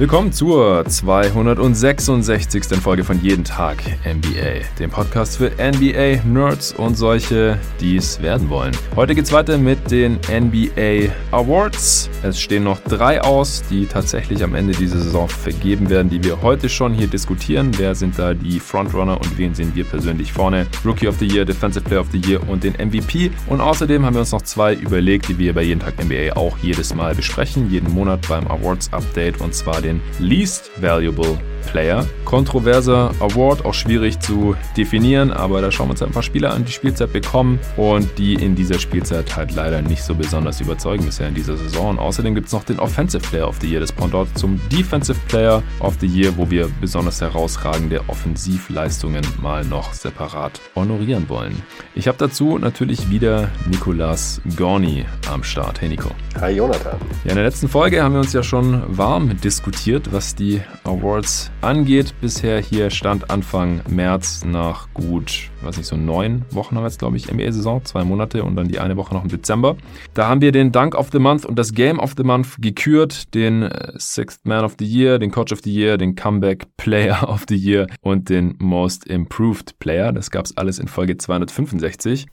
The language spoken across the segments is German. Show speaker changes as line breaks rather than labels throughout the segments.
Willkommen zur 266. Folge von Jeden Tag NBA, dem Podcast für NBA-Nerds und solche, die es werden wollen. Heute geht's weiter mit den NBA Awards. Es stehen noch drei aus, die tatsächlich am Ende dieser Saison vergeben werden, die wir heute schon hier diskutieren. Wer sind da die Frontrunner und wen sehen wir persönlich vorne? Rookie of the Year, Defensive Player of the Year und den MVP. Und außerdem haben wir uns noch zwei überlegt, die wir bei Jeden Tag NBA auch jedes Mal besprechen, jeden Monat beim Awards Update und zwar den den Least Valuable Player. Kontroverser Award, auch schwierig zu definieren, aber da schauen wir uns ein paar Spieler an, die Spielzeit bekommen und die in dieser Spielzeit halt leider nicht so besonders überzeugen bisher in dieser Saison. Und außerdem gibt es noch den Offensive Player of the Year, das Pendant zum Defensive Player of the Year, wo wir besonders herausragende Offensivleistungen mal noch separat honorieren wollen. Ich habe dazu natürlich wieder Nicolas Gorni am Start. Hey Nico.
Hi Jonathan.
Ja, in der letzten Folge haben wir uns ja schon warm diskutiert, was die Awards angeht. Bisher hier stand Anfang März nach gut, weiß nicht, so neun Wochen haben wir jetzt, glaube ich, NBA-Saison, zwei Monate und dann die eine Woche noch im Dezember. Da haben wir den Dunk of the Month und das Game of the Month gekürt, den äh, Sixth Man of the Year, den Coach of the Year, den Comeback Player of the Year und den Most Improved Player. Das gab es alles in Folge 265.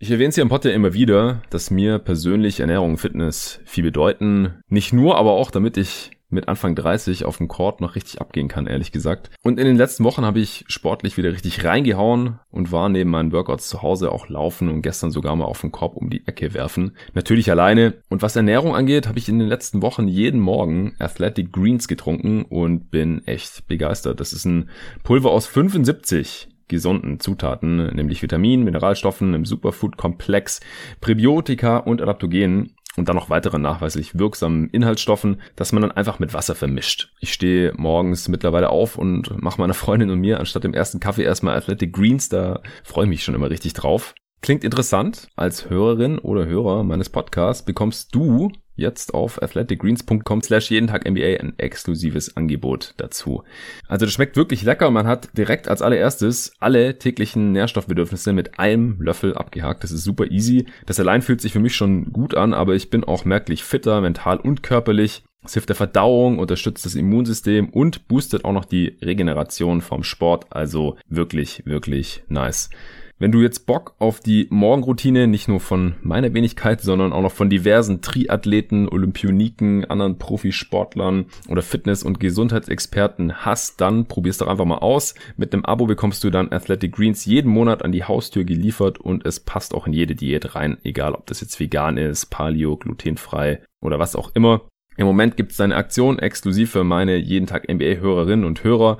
Ich erwähne es hier im Pod ja immer wieder, dass mir persönlich Ernährung und Fitness viel bedeuten. Nicht nur, aber auch, damit ich mit Anfang 30 auf dem Court noch richtig abgehen kann, ehrlich gesagt. Und in den letzten Wochen habe ich sportlich wieder richtig reingehauen und war neben meinen Workouts zu Hause auch laufen und gestern sogar mal auf den Korb um die Ecke werfen. Natürlich alleine. Und was Ernährung angeht, habe ich in den letzten Wochen jeden Morgen Athletic Greens getrunken und bin echt begeistert. Das ist ein Pulver aus 75 gesunden Zutaten, nämlich Vitaminen, Mineralstoffen im Superfood-Komplex, Präbiotika und Adaptogenen und dann noch weitere nachweislich wirksamen Inhaltsstoffen, dass man dann einfach mit Wasser vermischt. Ich stehe morgens mittlerweile auf und mache meiner Freundin und mir anstatt dem ersten Kaffee erstmal Athletic Greens, da freue ich mich schon immer richtig drauf. Klingt interessant. Als Hörerin oder Hörer meines Podcasts bekommst du jetzt auf athleticgreens.com slash jeden Tag NBA ein exklusives Angebot dazu. Also das schmeckt wirklich lecker und man hat direkt als allererstes alle täglichen Nährstoffbedürfnisse mit einem Löffel abgehakt. Das ist super easy. Das allein fühlt sich für mich schon gut an, aber ich bin auch merklich fitter, mental und körperlich. Es hilft der Verdauung, unterstützt das Immunsystem und boostet auch noch die Regeneration vom Sport. Also wirklich, wirklich nice. Wenn du jetzt Bock auf die Morgenroutine nicht nur von meiner Wenigkeit, sondern auch noch von diversen Triathleten, Olympioniken, anderen Profisportlern oder Fitness- und Gesundheitsexperten hast, dann probier's doch einfach mal aus. Mit einem Abo bekommst du dann Athletic Greens jeden Monat an die Haustür geliefert und es passt auch in jede Diät rein, egal ob das jetzt vegan ist, paleo, glutenfrei oder was auch immer. Im Moment gibt es eine Aktion exklusiv für meine jeden Tag NBA-Hörerinnen und Hörer.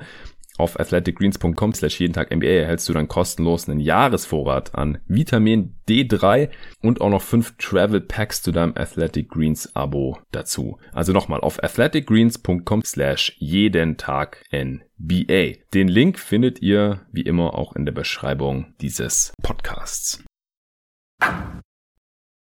Auf athleticgreens.com slash jeden Tag NBA erhältst du dann kostenlos einen Jahresvorrat an Vitamin D3 und auch noch fünf Travel Packs zu deinem Athletic Greens Abo dazu. Also nochmal auf athleticgreens.com slash jeden Tag NBA. Den Link findet ihr wie immer auch in der Beschreibung dieses Podcasts.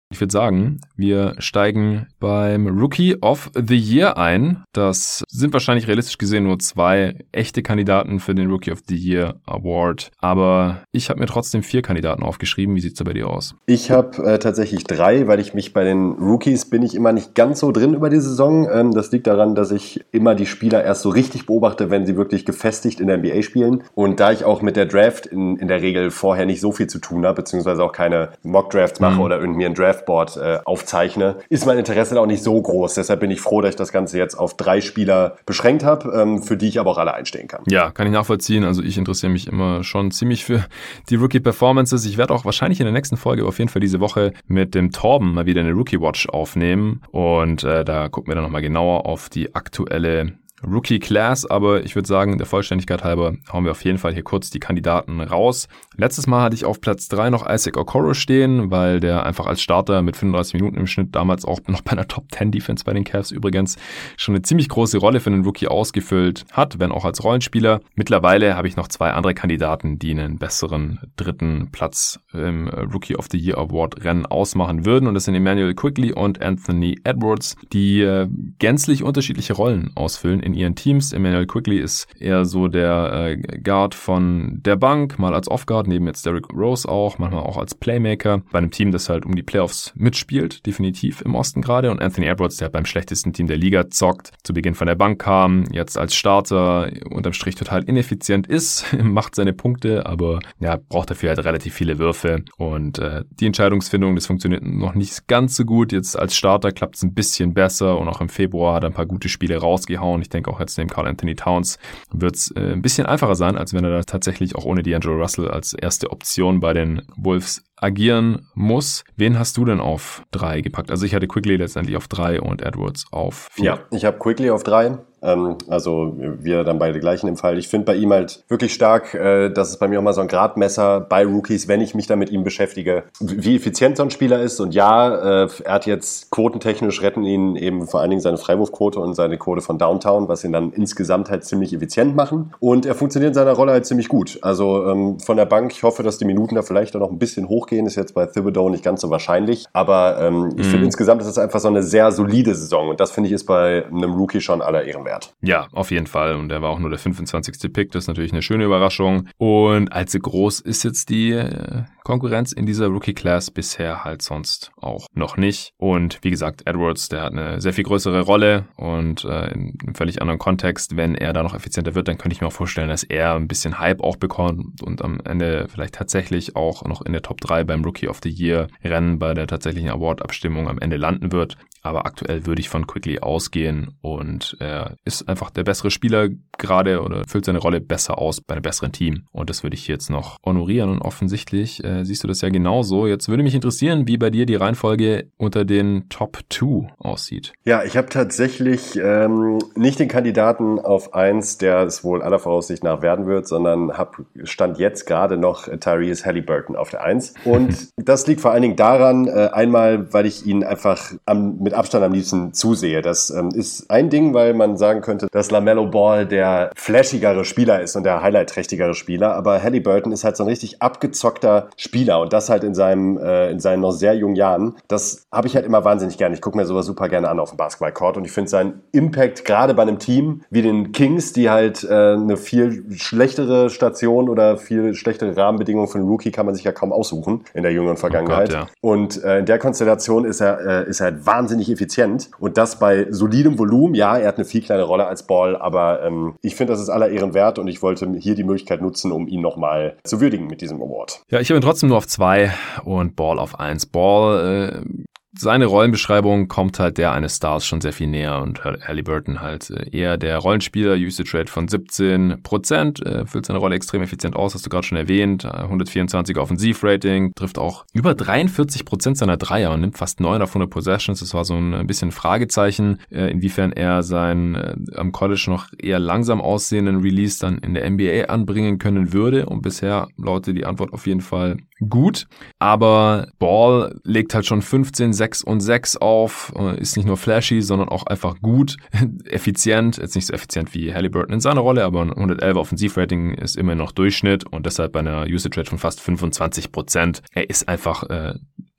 Ich würde sagen, wir steigen beim Rookie of the Year ein. Das sind wahrscheinlich realistisch gesehen nur zwei echte Kandidaten für den Rookie of the Year Award. Aber ich habe mir trotzdem vier Kandidaten aufgeschrieben. Wie sieht's da bei dir aus?
Ich habe äh, tatsächlich drei, weil ich mich bei den Rookies bin ich immer nicht ganz so drin über die Saison. Ähm, das liegt daran, dass ich immer die Spieler erst so richtig beobachte, wenn sie wirklich gefestigt in der NBA spielen. Und da ich auch mit der Draft in, in der Regel vorher nicht so viel zu tun habe, beziehungsweise auch keine Mock Drafts mache mhm. oder irgendwie einen Draft Draftboard äh, aufzeichne, ist mein Interesse auch nicht so groß. Deshalb bin ich froh, dass ich das Ganze jetzt auf drei Spieler beschränkt habe, ähm, für die ich aber auch alle einstehen kann.
Ja, kann ich nachvollziehen. Also ich interessiere mich immer schon ziemlich für die Rookie-Performances. Ich werde auch wahrscheinlich in der nächsten Folge auf jeden Fall diese Woche mit dem Torben mal wieder eine Rookie-Watch aufnehmen. Und äh, da gucken wir dann nochmal genauer auf die aktuelle Rookie Class, aber ich würde sagen, der Vollständigkeit halber hauen wir auf jeden Fall hier kurz die Kandidaten raus. Letztes Mal hatte ich auf Platz 3 noch Isaac Okoro stehen, weil der einfach als Starter mit 35 Minuten im Schnitt damals auch noch bei einer Top 10 Defense bei den Cavs übrigens schon eine ziemlich große Rolle für einen Rookie ausgefüllt hat, wenn auch als Rollenspieler. Mittlerweile habe ich noch zwei andere Kandidaten, die einen besseren dritten Platz im Rookie of the Year Award Rennen ausmachen würden und das sind Emmanuel Quigley und Anthony Edwards, die äh, gänzlich unterschiedliche Rollen ausfüllen in ihren Teams. Emmanuel Quickly ist eher so der äh, Guard von der Bank, mal als Off-Guard, neben jetzt Derrick Rose auch, manchmal auch als Playmaker. Bei einem Team, das halt um die Playoffs mitspielt, definitiv im Osten gerade. Und Anthony Edwards, der beim schlechtesten Team der Liga zockt, zu Beginn von der Bank kam, jetzt als Starter unterm Strich total ineffizient ist, macht seine Punkte, aber ja, braucht dafür halt relativ viele Würfe. Und äh, die Entscheidungsfindung, das funktioniert noch nicht ganz so gut. Jetzt als Starter klappt es ein bisschen besser und auch im Februar hat er ein paar gute Spiele rausgehauen. Ich denke auch jetzt neben Carl Anthony Towns wird es äh, ein bisschen einfacher sein, als wenn er da tatsächlich auch ohne D'Angelo Russell als erste Option bei den Wolves agieren muss. Wen hast du denn auf drei gepackt? Also ich hatte Quickly letztendlich auf drei und Edwards auf vier.
Ja, ich habe Quickly auf drei. Ähm, also wir dann beide gleichen im Fall. Ich finde bei ihm halt wirklich stark, äh, dass es bei mir auch mal so ein Gradmesser bei Rookies, wenn ich mich da mit ihm beschäftige, wie effizient so ein Spieler ist. Und ja, äh, er hat jetzt quotentechnisch retten ihn eben vor allen Dingen seine Freiwurfquote und seine Quote von Downtown, was ihn dann insgesamt halt ziemlich effizient machen. Und er funktioniert in seiner Rolle halt ziemlich gut. Also ähm, von der Bank, ich hoffe, dass die Minuten da vielleicht auch noch ein bisschen hochgehen. Ist jetzt bei Thibodeau nicht ganz so wahrscheinlich. Aber ähm, ich mhm. finde insgesamt ist es einfach so eine sehr solide Saison. Und das finde ich ist bei einem Rookie schon aller Ehren wert.
Ja, auf jeden Fall. Und er war auch nur der 25. Pick. Das ist natürlich eine schöne Überraschung. Und allzu groß ist jetzt die äh, Konkurrenz in dieser Rookie-Class bisher halt sonst auch noch nicht. Und wie gesagt, Edwards, der hat eine sehr viel größere Rolle und äh, in einem völlig anderen Kontext. Wenn er da noch effizienter wird, dann könnte ich mir auch vorstellen, dass er ein bisschen Hype auch bekommt und am Ende vielleicht tatsächlich auch noch in der Top 3 beim Rookie of the Year Rennen bei der tatsächlichen Award-Abstimmung am Ende landen wird. Aber aktuell würde ich von Quickly ausgehen und er ist einfach der bessere Spieler gerade oder füllt seine Rolle besser aus bei einem besseren Team. Und das würde ich jetzt noch honorieren und offensichtlich äh, siehst du das ja genauso. Jetzt würde mich interessieren, wie bei dir die Reihenfolge unter den Top 2 aussieht.
Ja, ich habe tatsächlich ähm, nicht den Kandidaten auf eins, der es wohl aller Voraussicht nach werden wird, sondern hab, stand jetzt gerade noch Tyrese Halliburton auf der eins. Und das liegt vor allen Dingen daran, äh, einmal, weil ich ihn einfach am, mit Abstand am liebsten zusehe. Das ähm, ist ein Ding, weil man sagen könnte, dass LaMelo Ball der flashigere Spieler ist und der highlight-trächtigere Spieler. Aber Halliburton ist halt so ein richtig abgezockter Spieler und das halt in seinem äh, in seinen noch sehr jungen Jahren. Das habe ich halt immer wahnsinnig gerne. Ich gucke mir sowas super gerne an auf dem Basketballcourt und ich finde seinen Impact gerade bei einem Team wie den Kings, die halt äh, eine viel schlechtere Station oder viel schlechtere Rahmenbedingungen für einen Rookie kann man sich ja kaum aussuchen in der jüngeren Vergangenheit. Oh Gott, ja. Und äh, in der Konstellation ist er äh, ist er halt wahnsinnig wahnsinnig effizient und das bei solidem Volumen. Ja, er hat eine viel kleine Rolle als Ball, aber ähm, ich finde, das ist aller Ehren wert und ich wollte hier die Möglichkeit nutzen, um ihn nochmal zu würdigen mit diesem Award.
Ja, ich habe ihn trotzdem nur auf zwei und Ball auf eins. Ball äh, seine Rollenbeschreibung kommt halt der eines Stars schon sehr viel näher und Halliburton halt äh, eher der Rollenspieler, Usage Rate von 17 Prozent, äh, füllt seine Rolle extrem effizient aus, hast du gerade schon erwähnt, 124 äh, Offensivrating, trifft auch über 43 Prozent seiner Dreier und nimmt fast 9 auf 100 Possessions, das war so ein bisschen Fragezeichen, inwiefern er sein am College noch eher langsam aussehenden Release dann in der NBA anbringen können würde und bisher lautet die Antwort auf jeden Fall gut, aber Ball legt halt schon 15, 6 und 6 auf, äh, ist nicht nur flashy, sondern auch einfach gut, effizient, jetzt nicht so effizient wie Halliburton in seiner Rolle, aber ein 111 Offensivrating ist immer noch Durchschnitt und deshalb bei einer Usage Rate von fast 25 Prozent. Er ist einfach äh,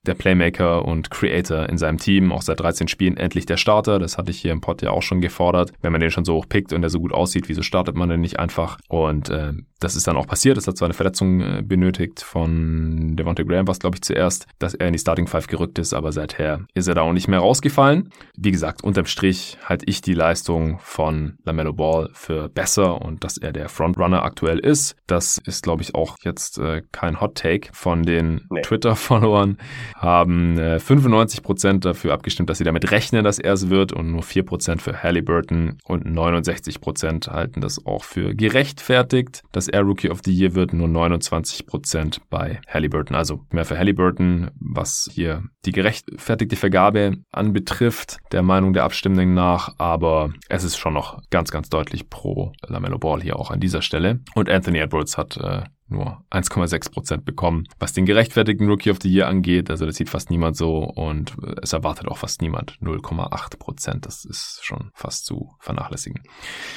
der Playmaker und Creator in seinem Team, auch seit 13 Spielen endlich der Starter. Das hatte ich hier im Pod ja auch schon gefordert. Wenn man den schon so hoch pickt und der so gut aussieht, wieso startet man den nicht einfach? Und äh, das ist dann auch passiert. Es hat zwar eine Verletzung äh, benötigt von Devontae Graham, was glaube ich zuerst, dass er in die Starting Five gerückt ist, aber seither ist er da auch nicht mehr rausgefallen. Wie gesagt, unterm Strich halte ich die Leistung von LaMelo Ball für besser und dass er der Frontrunner aktuell ist. Das ist glaube ich auch jetzt äh, kein Hot Take von den nee. Twitter-Followern haben äh, 95% dafür abgestimmt, dass sie damit rechnen, dass er es wird und nur 4% für Halliburton und 69% halten das auch für gerechtfertigt, dass er Rookie of the Year wird, nur 29% bei Halliburton. Also mehr für Halliburton, was hier die gerechtfertigte Vergabe anbetrifft, der Meinung der Abstimmenden nach, aber es ist schon noch ganz, ganz deutlich pro LaMelo Ball hier auch an dieser Stelle. Und Anthony Edwards hat äh, nur 1,6 Prozent bekommen. Was den gerechtfertigten Rookie of the Year angeht, also das sieht fast niemand so und es erwartet auch fast niemand 0,8 Prozent. Das ist schon fast zu vernachlässigen.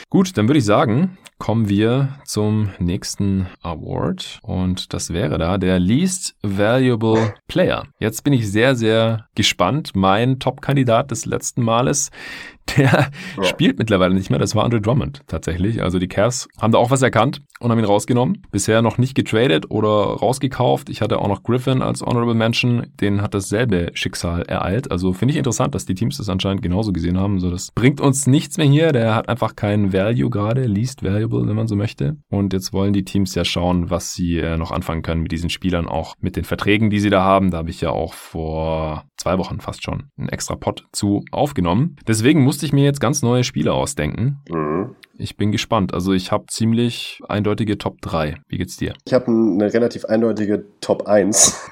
Gut, dann würde ich sagen, kommen wir zum nächsten Award und das wäre da der Least Valuable Player. Jetzt bin ich sehr, sehr gespannt. Mein Top-Kandidat des letzten Males der ja. spielt mittlerweile nicht mehr. Das war Andre Drummond tatsächlich. Also die Cavs haben da auch was erkannt und haben ihn rausgenommen. Bisher noch nicht getradet oder rausgekauft. Ich hatte auch noch Griffin als Honorable Mention. Den hat dasselbe Schicksal ereilt. Also finde ich interessant, dass die Teams das anscheinend genauso gesehen haben. So, das bringt uns nichts mehr hier. Der hat einfach keinen Value gerade. Least valuable, wenn man so möchte. Und jetzt wollen die Teams ja schauen, was sie äh, noch anfangen können mit diesen Spielern, auch mit den Verträgen, die sie da haben. Da habe ich ja auch vor zwei Wochen fast schon einen extra Pot zu aufgenommen. Deswegen musste ich mir jetzt ganz neue Spiele ausdenken. Mhm. Ich bin gespannt. Also ich habe ziemlich eindeutige Top 3. Wie geht's dir?
Ich habe eine relativ eindeutige Top 1.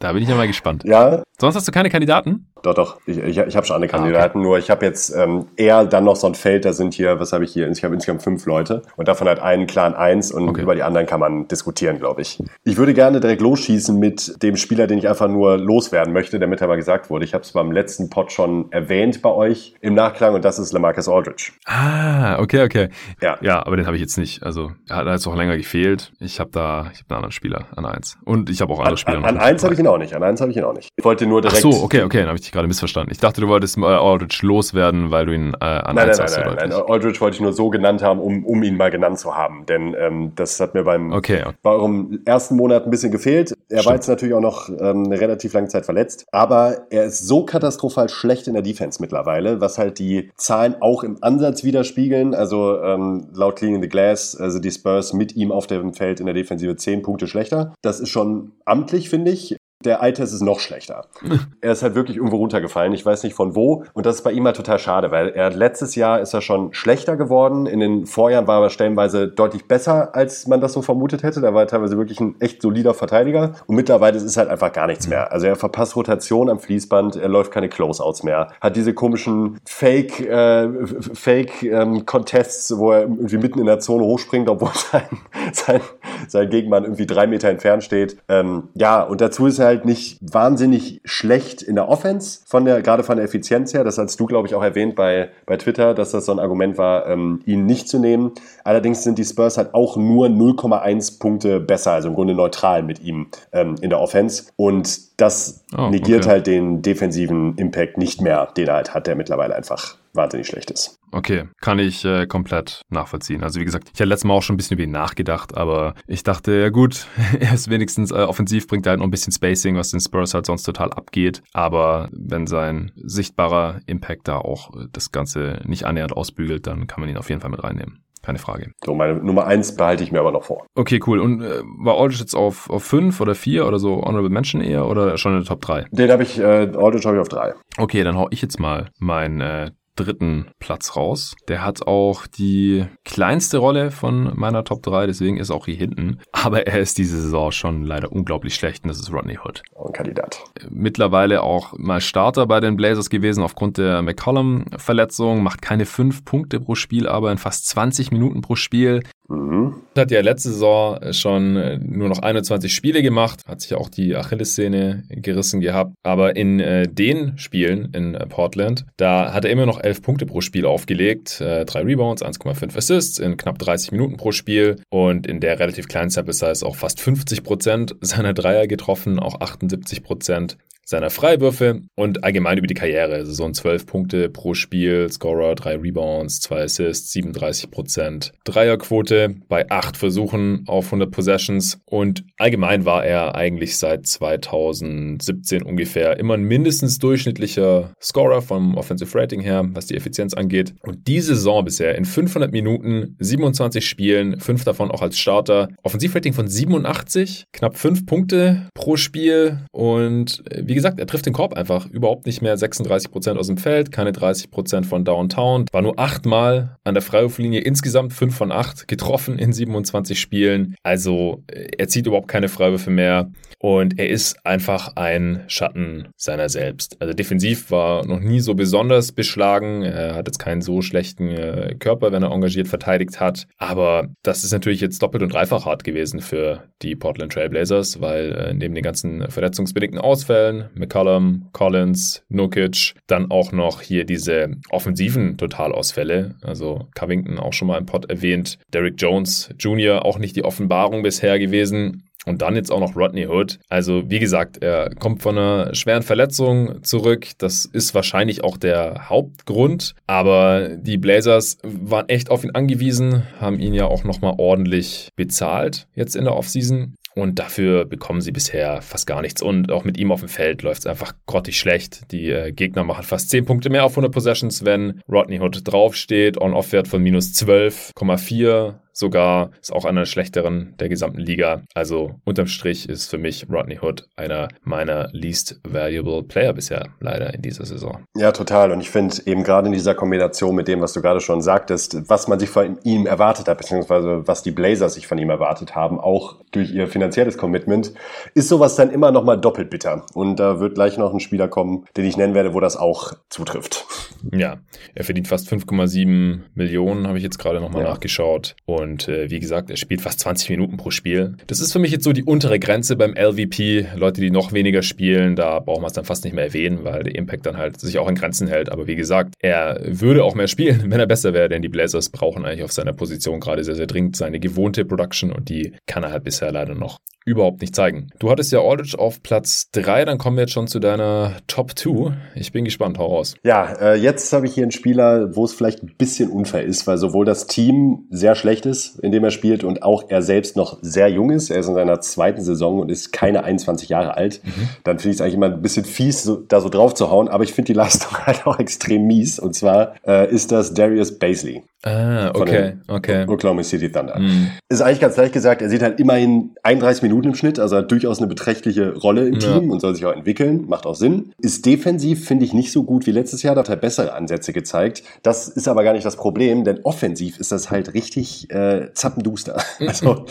da bin ich ja mal gespannt.
Ja.
Sonst hast du keine Kandidaten?
Doch, doch. Ich, ich, ich habe schon andere Kandidaten, ah, okay. nur ich habe jetzt ähm, eher dann noch so ein Feld, da sind hier, was habe ich hier? Ich habe insgesamt fünf Leute und davon hat einen Clan eins und okay. über die anderen kann man diskutieren, glaube ich. Ich würde gerne direkt losschießen mit dem Spieler, den ich einfach nur loswerden möchte, der mit aber gesagt wurde. Ich habe es beim letzten Pod schon erwähnt bei euch im Nachklang und das ist Lamarcus Aldridge.
Ah, okay, okay. Ja, ja aber den habe ich jetzt nicht. Also er hat jetzt auch länger gefehlt. Ich habe da, ich habe einen anderen Spieler an eins. Und ich habe auch andere Spieler.
An, an eins habe ich ihn auch nicht. An eins habe ich ihn auch nicht. Ich wollte nur direkt.
Ach so, okay, okay, dann habe ich dich gerade missverstanden. Ich dachte, du wolltest äh, Aldridge loswerden, weil du ihn äh, an
nein, nein, hast. Nein, nein, nein. Aldridge wollte ich nur so genannt haben, um, um ihn mal genannt zu haben. Denn ähm, das hat mir beim
okay, okay.
bei eurem ersten Monat ein bisschen gefehlt. Er Stimmt. war jetzt natürlich auch noch ähm, eine relativ lange Zeit verletzt. Aber er ist so katastrophal schlecht in der Defense mittlerweile, was halt die Zahlen auch im Ansatz widerspiegeln. Also ähm, laut Cleaning the Glass, also die Spurs mit ihm auf dem Feld in der Defensive zehn Punkte schlechter. Das ist schon amtlich, finde ich. Der Eye-Test ist noch schlechter. er ist halt wirklich irgendwo runtergefallen. Ich weiß nicht von wo. Und das ist bei ihm halt total schade, weil er letztes Jahr ist er schon schlechter geworden. In den Vorjahren war er stellenweise deutlich besser, als man das so vermutet hätte. Da war er teilweise wirklich ein echt solider Verteidiger. Und mittlerweile ist es halt einfach gar nichts mehr. Also er verpasst Rotation am Fließband. Er läuft keine Closeouts mehr. Hat diese komischen Fake, äh, Fake ähm, Contests, wo er irgendwie mitten in der Zone hochspringt, obwohl sein, sein, sein Gegenmann irgendwie drei Meter entfernt steht. Ähm, ja, und dazu ist er halt nicht wahnsinnig schlecht in der Offense, von der, gerade von der Effizienz her. Das hast du, glaube ich, auch erwähnt bei, bei Twitter, dass das so ein Argument war, ähm, ihn nicht zu nehmen. Allerdings sind die Spurs halt auch nur 0,1 Punkte besser, also im Grunde neutral mit ihm ähm, in der Offense. Und das oh, negiert okay. halt den defensiven Impact nicht mehr, den er halt hat, der mittlerweile einfach wahnsinnig schlecht ist.
Okay, kann ich äh, komplett nachvollziehen. Also wie gesagt, ich hatte letztes Mal auch schon ein bisschen über ihn nachgedacht, aber ich dachte, ja gut, er ist wenigstens äh, offensiv, bringt halt noch ein bisschen Spacing, was den Spurs halt sonst total abgeht. Aber wenn sein sichtbarer Impact da auch äh, das Ganze nicht annähernd ausbügelt, dann kann man ihn auf jeden Fall mit reinnehmen. Keine Frage.
So, meine Nummer eins behalte ich mir aber noch vor.
Okay, cool. Und äh, war Aldridge jetzt auf, auf fünf oder vier oder so Honorable Mention eher oder schon in der Top 3?
Den habe ich, äh, Aldridge habe ich auf drei.
Okay, dann hau ich jetzt mal mein äh, dritten Platz raus. Der hat auch die kleinste Rolle von meiner Top 3, deswegen ist er auch hier hinten. Aber er ist diese Saison schon leider unglaublich schlecht und das ist Rodney Hood.
Ein Kandidat.
Mittlerweile auch mal Starter bei den Blazers gewesen aufgrund der McCollum-Verletzung, macht keine fünf Punkte pro Spiel, aber in fast 20 Minuten pro Spiel. Mhm. Hat ja letzte Saison schon nur noch 21 Spiele gemacht, hat sich auch die Achillessehne gerissen gehabt. Aber in äh, den Spielen in Portland, da hat er immer noch 11 Punkte pro Spiel aufgelegt, äh, 3 Rebounds, 1,5 Assists in knapp 30 Minuten pro Spiel und in der relativ kleinen Sample Size auch fast 50 Prozent seiner Dreier getroffen, auch 78 Prozent seiner Freiwürfe und allgemein über die Karriere. Saison 12 Punkte pro Spiel, Scorer, 3 Rebounds, 2 Assists, 37% Dreierquote bei 8 Versuchen auf 100 Possessions und allgemein war er eigentlich seit 2017 ungefähr immer ein mindestens durchschnittlicher Scorer vom Offensive Rating her, was die Effizienz angeht. Und diese Saison bisher in 500 Minuten, 27 Spielen, 5 davon auch als Starter, Offensivrating von 87, knapp 5 Punkte pro Spiel und äh, wie gesagt, er trifft den Korb einfach überhaupt nicht mehr. 36 Prozent aus dem Feld, keine 30 Prozent von Downtown. War nur achtmal an der Freiwurflinie, insgesamt 5 von 8 getroffen in 27 Spielen. Also er zieht überhaupt keine Freiwürfe mehr und er ist einfach ein Schatten seiner selbst. Also defensiv war noch nie so besonders beschlagen. Er hat jetzt keinen so schlechten äh, Körper, wenn er engagiert verteidigt hat. Aber das ist natürlich jetzt doppelt und dreifach hart gewesen für die Portland Trailblazers, weil äh, neben den ganzen verletzungsbedingten Ausfällen McCollum, Collins, Nukic, dann auch noch hier diese offensiven Totalausfälle. Also Covington auch schon mal im Pod erwähnt. Derrick Jones Jr. auch nicht die Offenbarung bisher gewesen. Und dann jetzt auch noch Rodney Hood. Also wie gesagt, er kommt von einer schweren Verletzung zurück. Das ist wahrscheinlich auch der Hauptgrund. Aber die Blazers waren echt auf ihn angewiesen, haben ihn ja auch nochmal ordentlich bezahlt jetzt in der Offseason. Und dafür bekommen sie bisher fast gar nichts. Und auch mit ihm auf dem Feld läuft es einfach grottig schlecht. Die äh, Gegner machen fast 10 Punkte mehr auf 100 Possessions, wenn Rodney Hood draufsteht. On-Off-Wert von minus 12,4 sogar, ist auch einer der schlechteren der gesamten Liga. Also unterm Strich ist für mich Rodney Hood einer meiner least valuable Player bisher leider in dieser Saison.
Ja, total. Und ich finde eben gerade in dieser Kombination mit dem, was du gerade schon sagtest, was man sich von ihm erwartet hat, beziehungsweise was die Blazers sich von ihm erwartet haben, auch durch ihr finanzielles Commitment, ist sowas dann immer nochmal doppelt bitter. Und da wird gleich noch ein Spieler kommen, den ich nennen werde, wo das auch zutrifft.
Ja, er verdient fast 5,7 Millionen, habe ich jetzt gerade nochmal ja. nachgeschaut. Und und äh, wie gesagt, er spielt fast 20 Minuten pro Spiel. Das ist für mich jetzt so die untere Grenze beim LVP. Leute, die noch weniger spielen, da brauchen wir es dann fast nicht mehr erwähnen, weil der Impact dann halt sich auch in Grenzen hält. Aber wie gesagt, er würde auch mehr spielen, wenn er besser wäre, denn die Blazers brauchen eigentlich auf seiner Position gerade sehr, sehr dringend seine gewohnte Production und die kann er halt bisher leider noch überhaupt nicht zeigen. Du hattest ja Aldridge auf Platz 3, dann kommen wir jetzt schon zu deiner Top 2. Ich bin gespannt, hau raus.
Ja, äh, jetzt habe ich hier einen Spieler, wo es vielleicht ein bisschen unfair ist, weil sowohl das Team sehr schlecht ist, in dem er spielt, und auch er selbst noch sehr jung ist. Er ist in seiner zweiten Saison und ist keine 21 Jahre alt. Mhm. Dann finde ich es eigentlich immer ein bisschen fies, so, da so drauf zu hauen, aber ich finde die Leistung halt auch extrem mies. Und zwar äh, ist das Darius Baisley.
Ah, okay, okay.
Oklahoma City Thunder. Mhm. Ist eigentlich ganz leicht gesagt, er sieht halt immerhin 31 Minuten im Schnitt, also hat durchaus eine beträchtliche Rolle im ja. Team und soll sich auch entwickeln, macht auch Sinn. Ist defensiv, finde ich, nicht so gut wie letztes Jahr, da hat er bessere Ansätze gezeigt. Das ist aber gar nicht das Problem, denn offensiv ist das halt richtig äh, zappenduster. also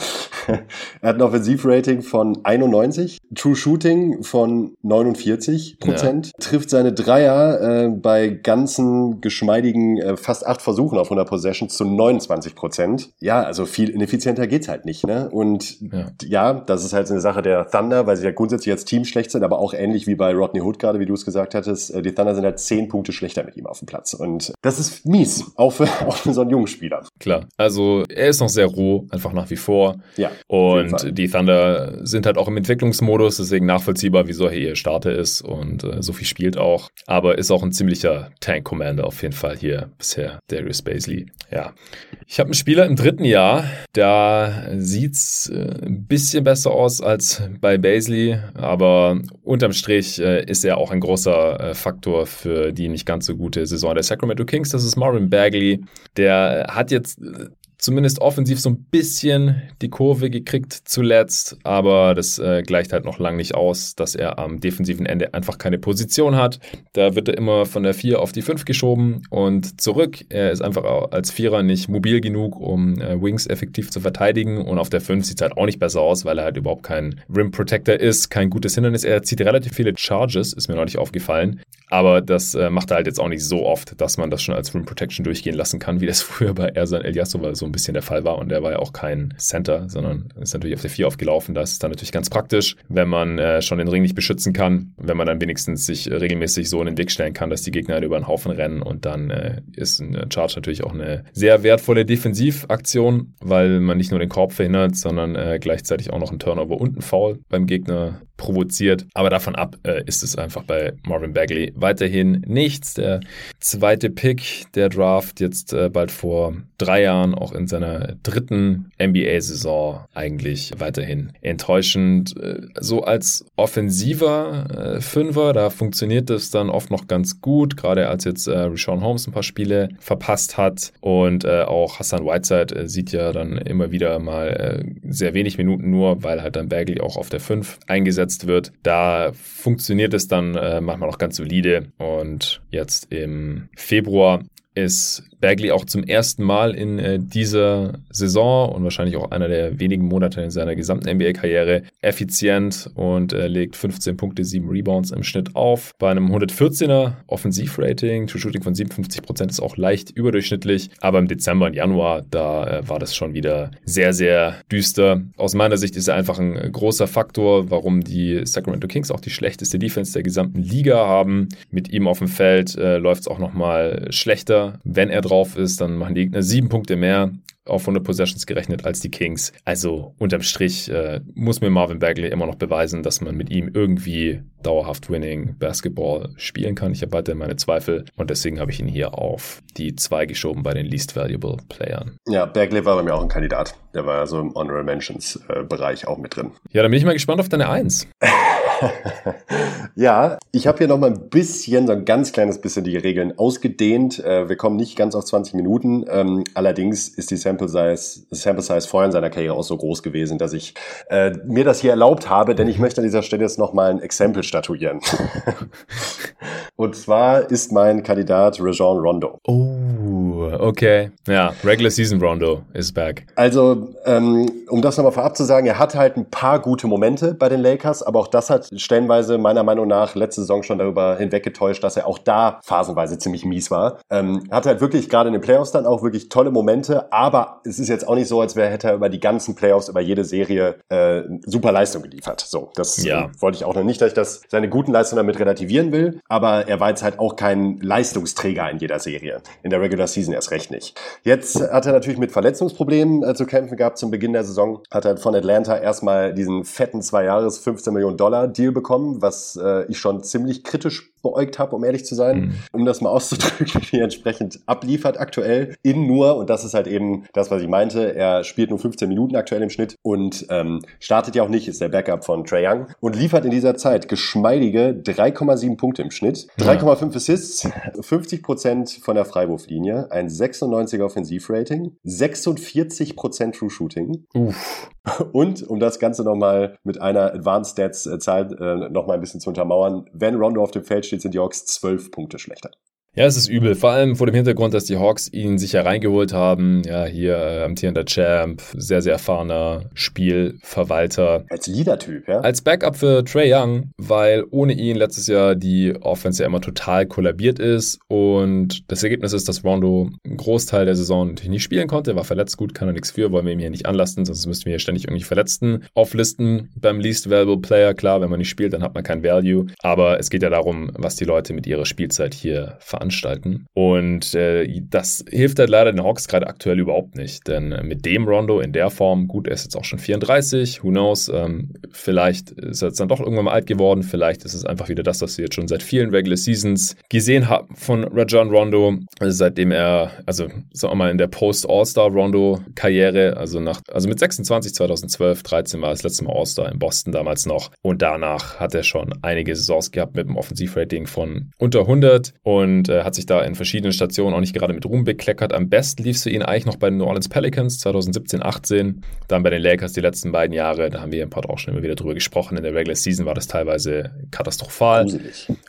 er hat ein Offensivrating von 91, True Shooting von 49 Prozent, ja. trifft seine Dreier äh, bei ganzen geschmeidigen äh, fast acht Versuchen auf 100 Possessions zu 29 Prozent. Ja, also viel ineffizienter geht's halt nicht. Ne? Und ja. ja. das ist halt eine Sache der Thunder, weil sie ja grundsätzlich als Team schlecht sind, aber auch ähnlich wie bei Rodney Hood gerade, wie du es gesagt hattest. Äh, die Thunder sind halt zehn Punkte schlechter mit ihm auf dem Platz. Und das ist mies, auch für, auch für so einen jungen Spieler.
Klar, also er ist noch sehr roh, einfach nach wie vor. Ja. Und die Thunder sind halt auch im Entwicklungsmodus, deswegen nachvollziehbar, wieso er hier Starter ist und äh, so viel spielt auch. Aber ist auch ein ziemlicher Tank-Commander auf jeden Fall hier bisher, Darius Ja. Ich habe einen Spieler im dritten Jahr, da sieht's äh, ein bisschen besser aus als bei Baisley, aber unterm Strich äh, ist er auch ein großer äh, Faktor für die nicht ganz so gute Saison der Sacramento Kings. Das ist Marvin Bagley. Der hat jetzt zumindest offensiv so ein bisschen die Kurve gekriegt zuletzt, aber das äh, gleicht halt noch lang nicht aus, dass er am defensiven Ende einfach keine Position hat. Da wird er immer von der 4 auf die 5 geschoben und zurück. Er ist einfach als Vierer nicht mobil genug, um äh, Wings effektiv zu verteidigen und auf der 5 sieht es halt auch nicht besser aus, weil er halt überhaupt kein Rim Protector ist, kein gutes Hindernis. Er zieht relativ viele Charges, ist mir neulich aufgefallen, aber das äh, macht er halt jetzt auch nicht so oft, dass man das schon als Rim Protection durchgehen lassen kann, wie das früher bei Ersan Eliasova so ein bisschen der Fall war. Und der war ja auch kein Center, sondern ist natürlich auf der 4 aufgelaufen. Das ist dann natürlich ganz praktisch, wenn man äh, schon den Ring nicht beschützen kann, wenn man dann wenigstens sich regelmäßig so in den Weg stellen kann, dass die Gegner halt über den Haufen rennen. Und dann äh, ist ein Charge natürlich auch eine sehr wertvolle Defensivaktion, weil man nicht nur den Korb verhindert, sondern äh, gleichzeitig auch noch einen Turnover und einen Foul beim Gegner provoziert. Aber davon ab äh, ist es einfach bei Marvin Bagley weiterhin nichts. Der zweite Pick der Draft jetzt äh, bald vor drei Jahren auch in seiner dritten NBA-Saison eigentlich weiterhin enttäuschend. Äh, so als offensiver äh, Fünfer, da funktioniert es dann oft noch ganz gut, gerade als jetzt äh, Rashawn Holmes ein paar Spiele verpasst hat und äh, auch Hassan Whiteside sieht ja dann immer wieder mal sehr wenig Minuten nur, weil halt dann Bagley auch auf der 5 eingesetzt eingesetzt wird. Da funktioniert es dann äh, manchmal auch ganz solide. Und jetzt im Februar ist Bagley auch zum ersten Mal in äh, dieser Saison und wahrscheinlich auch einer der wenigen Monate in seiner gesamten NBA-Karriere effizient und äh, legt 15 Punkte, 7 Rebounds im Schnitt auf. Bei einem 114er Offensivrating, True Shooting von 57% ist auch leicht überdurchschnittlich, aber im Dezember und Januar, da äh, war das schon wieder sehr, sehr düster. Aus meiner Sicht ist er einfach ein großer Faktor, warum die Sacramento Kings auch die schlechteste Defense der gesamten Liga haben. Mit ihm auf dem Feld läuft es auch nochmal schlechter. Wenn er drauf ist, dann machen die Gegner sieben Punkte mehr auf 100 Possessions gerechnet als die Kings. Also unterm Strich äh, muss mir Marvin Bagley immer noch beweisen, dass man mit ihm irgendwie dauerhaft Winning Basketball spielen kann. Ich habe weiterhin meine Zweifel und deswegen habe ich ihn hier auf die zwei geschoben bei den Least Valuable Playern.
Ja, Bagley war bei mir auch ein Kandidat. Der war so im Honorable Mentions äh, Bereich auch mit drin.
Ja, dann bin ich mal gespannt auf deine Eins.
ja, ich habe hier noch mal ein bisschen, so ein ganz kleines bisschen die Regeln ausgedehnt. Äh, wir kommen nicht ganz auf 20 Minuten. Ähm, allerdings ist die Sample Size, Sample Size vorher in seiner Karriere auch so groß gewesen, dass ich äh, mir das hier erlaubt habe, denn ich möchte an dieser Stelle jetzt noch mal ein Exempel statuieren. Und zwar ist mein Kandidat Rajon Rondo.
Oh, okay. Ja, Regular Season Rondo is back.
Also, ähm, um das nochmal vorab zu sagen, er hat halt ein paar gute Momente bei den Lakers, aber auch das hat stellenweise meiner Meinung nach letzte Saison schon darüber hinweggetäuscht, dass er auch da phasenweise ziemlich mies war. Ähm, hat halt wirklich gerade in den Playoffs dann auch wirklich tolle Momente, aber es ist jetzt auch nicht so, als wäre hätte er über die ganzen Playoffs, über jede Serie äh, super Leistung geliefert. So, das ja. äh, wollte ich auch noch nicht, dass ich das seine guten Leistungen damit relativieren will, aber er war jetzt halt auch kein Leistungsträger in jeder Serie. In der Regular Season erst recht nicht. Jetzt hat er natürlich mit Verletzungsproblemen äh, zu kämpfen gehabt zum Beginn der Saison. Hat er von Atlanta erstmal diesen fetten zwei Jahres 15 Millionen Dollar Deal bekommen, was äh, ich schon ziemlich kritisch beäugt habe, um ehrlich zu sein, mhm. um das mal auszudrücken, wie er entsprechend abliefert aktuell in nur, und das ist halt eben das, was ich meinte, er spielt nur 15 Minuten aktuell im Schnitt und ähm, startet ja auch nicht, ist der Backup von Trey Young und liefert in dieser Zeit geschmeidige 3,7 Punkte im Schnitt, 3,5 Assists, 50 Prozent von der Freiwurflinie, ein 96er Offensivrating, 46 Prozent True Shooting. Uff. Und um das Ganze nochmal mit einer Advanced Stats äh, Zahl äh, nochmal ein bisschen zu untermauern, wenn Rondo auf dem Feld steht, sind die Hawks zwölf Punkte schlechter.
Ja, es ist übel. Vor allem vor dem Hintergrund, dass die Hawks ihn sicher reingeholt haben. Ja, hier äh, amtierender Champ, sehr, sehr erfahrener Spielverwalter.
Als Leader-Typ, ja?
Als Backup für Trey Young, weil ohne ihn letztes Jahr die Offense ja immer total kollabiert ist. Und das Ergebnis ist, dass Rondo einen Großteil der Saison natürlich nicht spielen konnte. Er war verletzt, gut, kann er nichts für, wollen wir ihm hier nicht anlasten, sonst müssten wir hier ständig irgendwie Verletzten auflisten. Beim Least Valuable Player, klar, wenn man nicht spielt, dann hat man kein Value. Aber es geht ja darum, was die Leute mit ihrer Spielzeit hier veranstalten veranstalten. Und äh, das hilft halt leider den Hawks gerade aktuell überhaupt nicht. Denn äh, mit dem Rondo in der Form, gut, er ist jetzt auch schon 34, who knows, ähm, vielleicht ist er jetzt dann doch irgendwann mal alt geworden, vielleicht ist es einfach wieder das, was wir jetzt schon seit vielen Regular Seasons gesehen haben von Rajon Rondo, also seitdem er, also sagen wir mal in der Post-All-Star-Rondo-Karriere, also nach, also mit 26, 2012, 13 war das letzte Mal All-Star in Boston damals noch und danach hat er schon einige Saisons gehabt mit einem Offensivrating von unter 100 und äh, äh, hat sich da in verschiedenen Stationen auch nicht gerade mit Ruhm bekleckert. Am besten lief es für ihn eigentlich noch bei den New Orleans Pelicans 2017, 18. Dann bei den Lakers die letzten beiden Jahre. Da haben wir im Pod auch schon immer wieder drüber gesprochen. In der Regular Season war das teilweise katastrophal.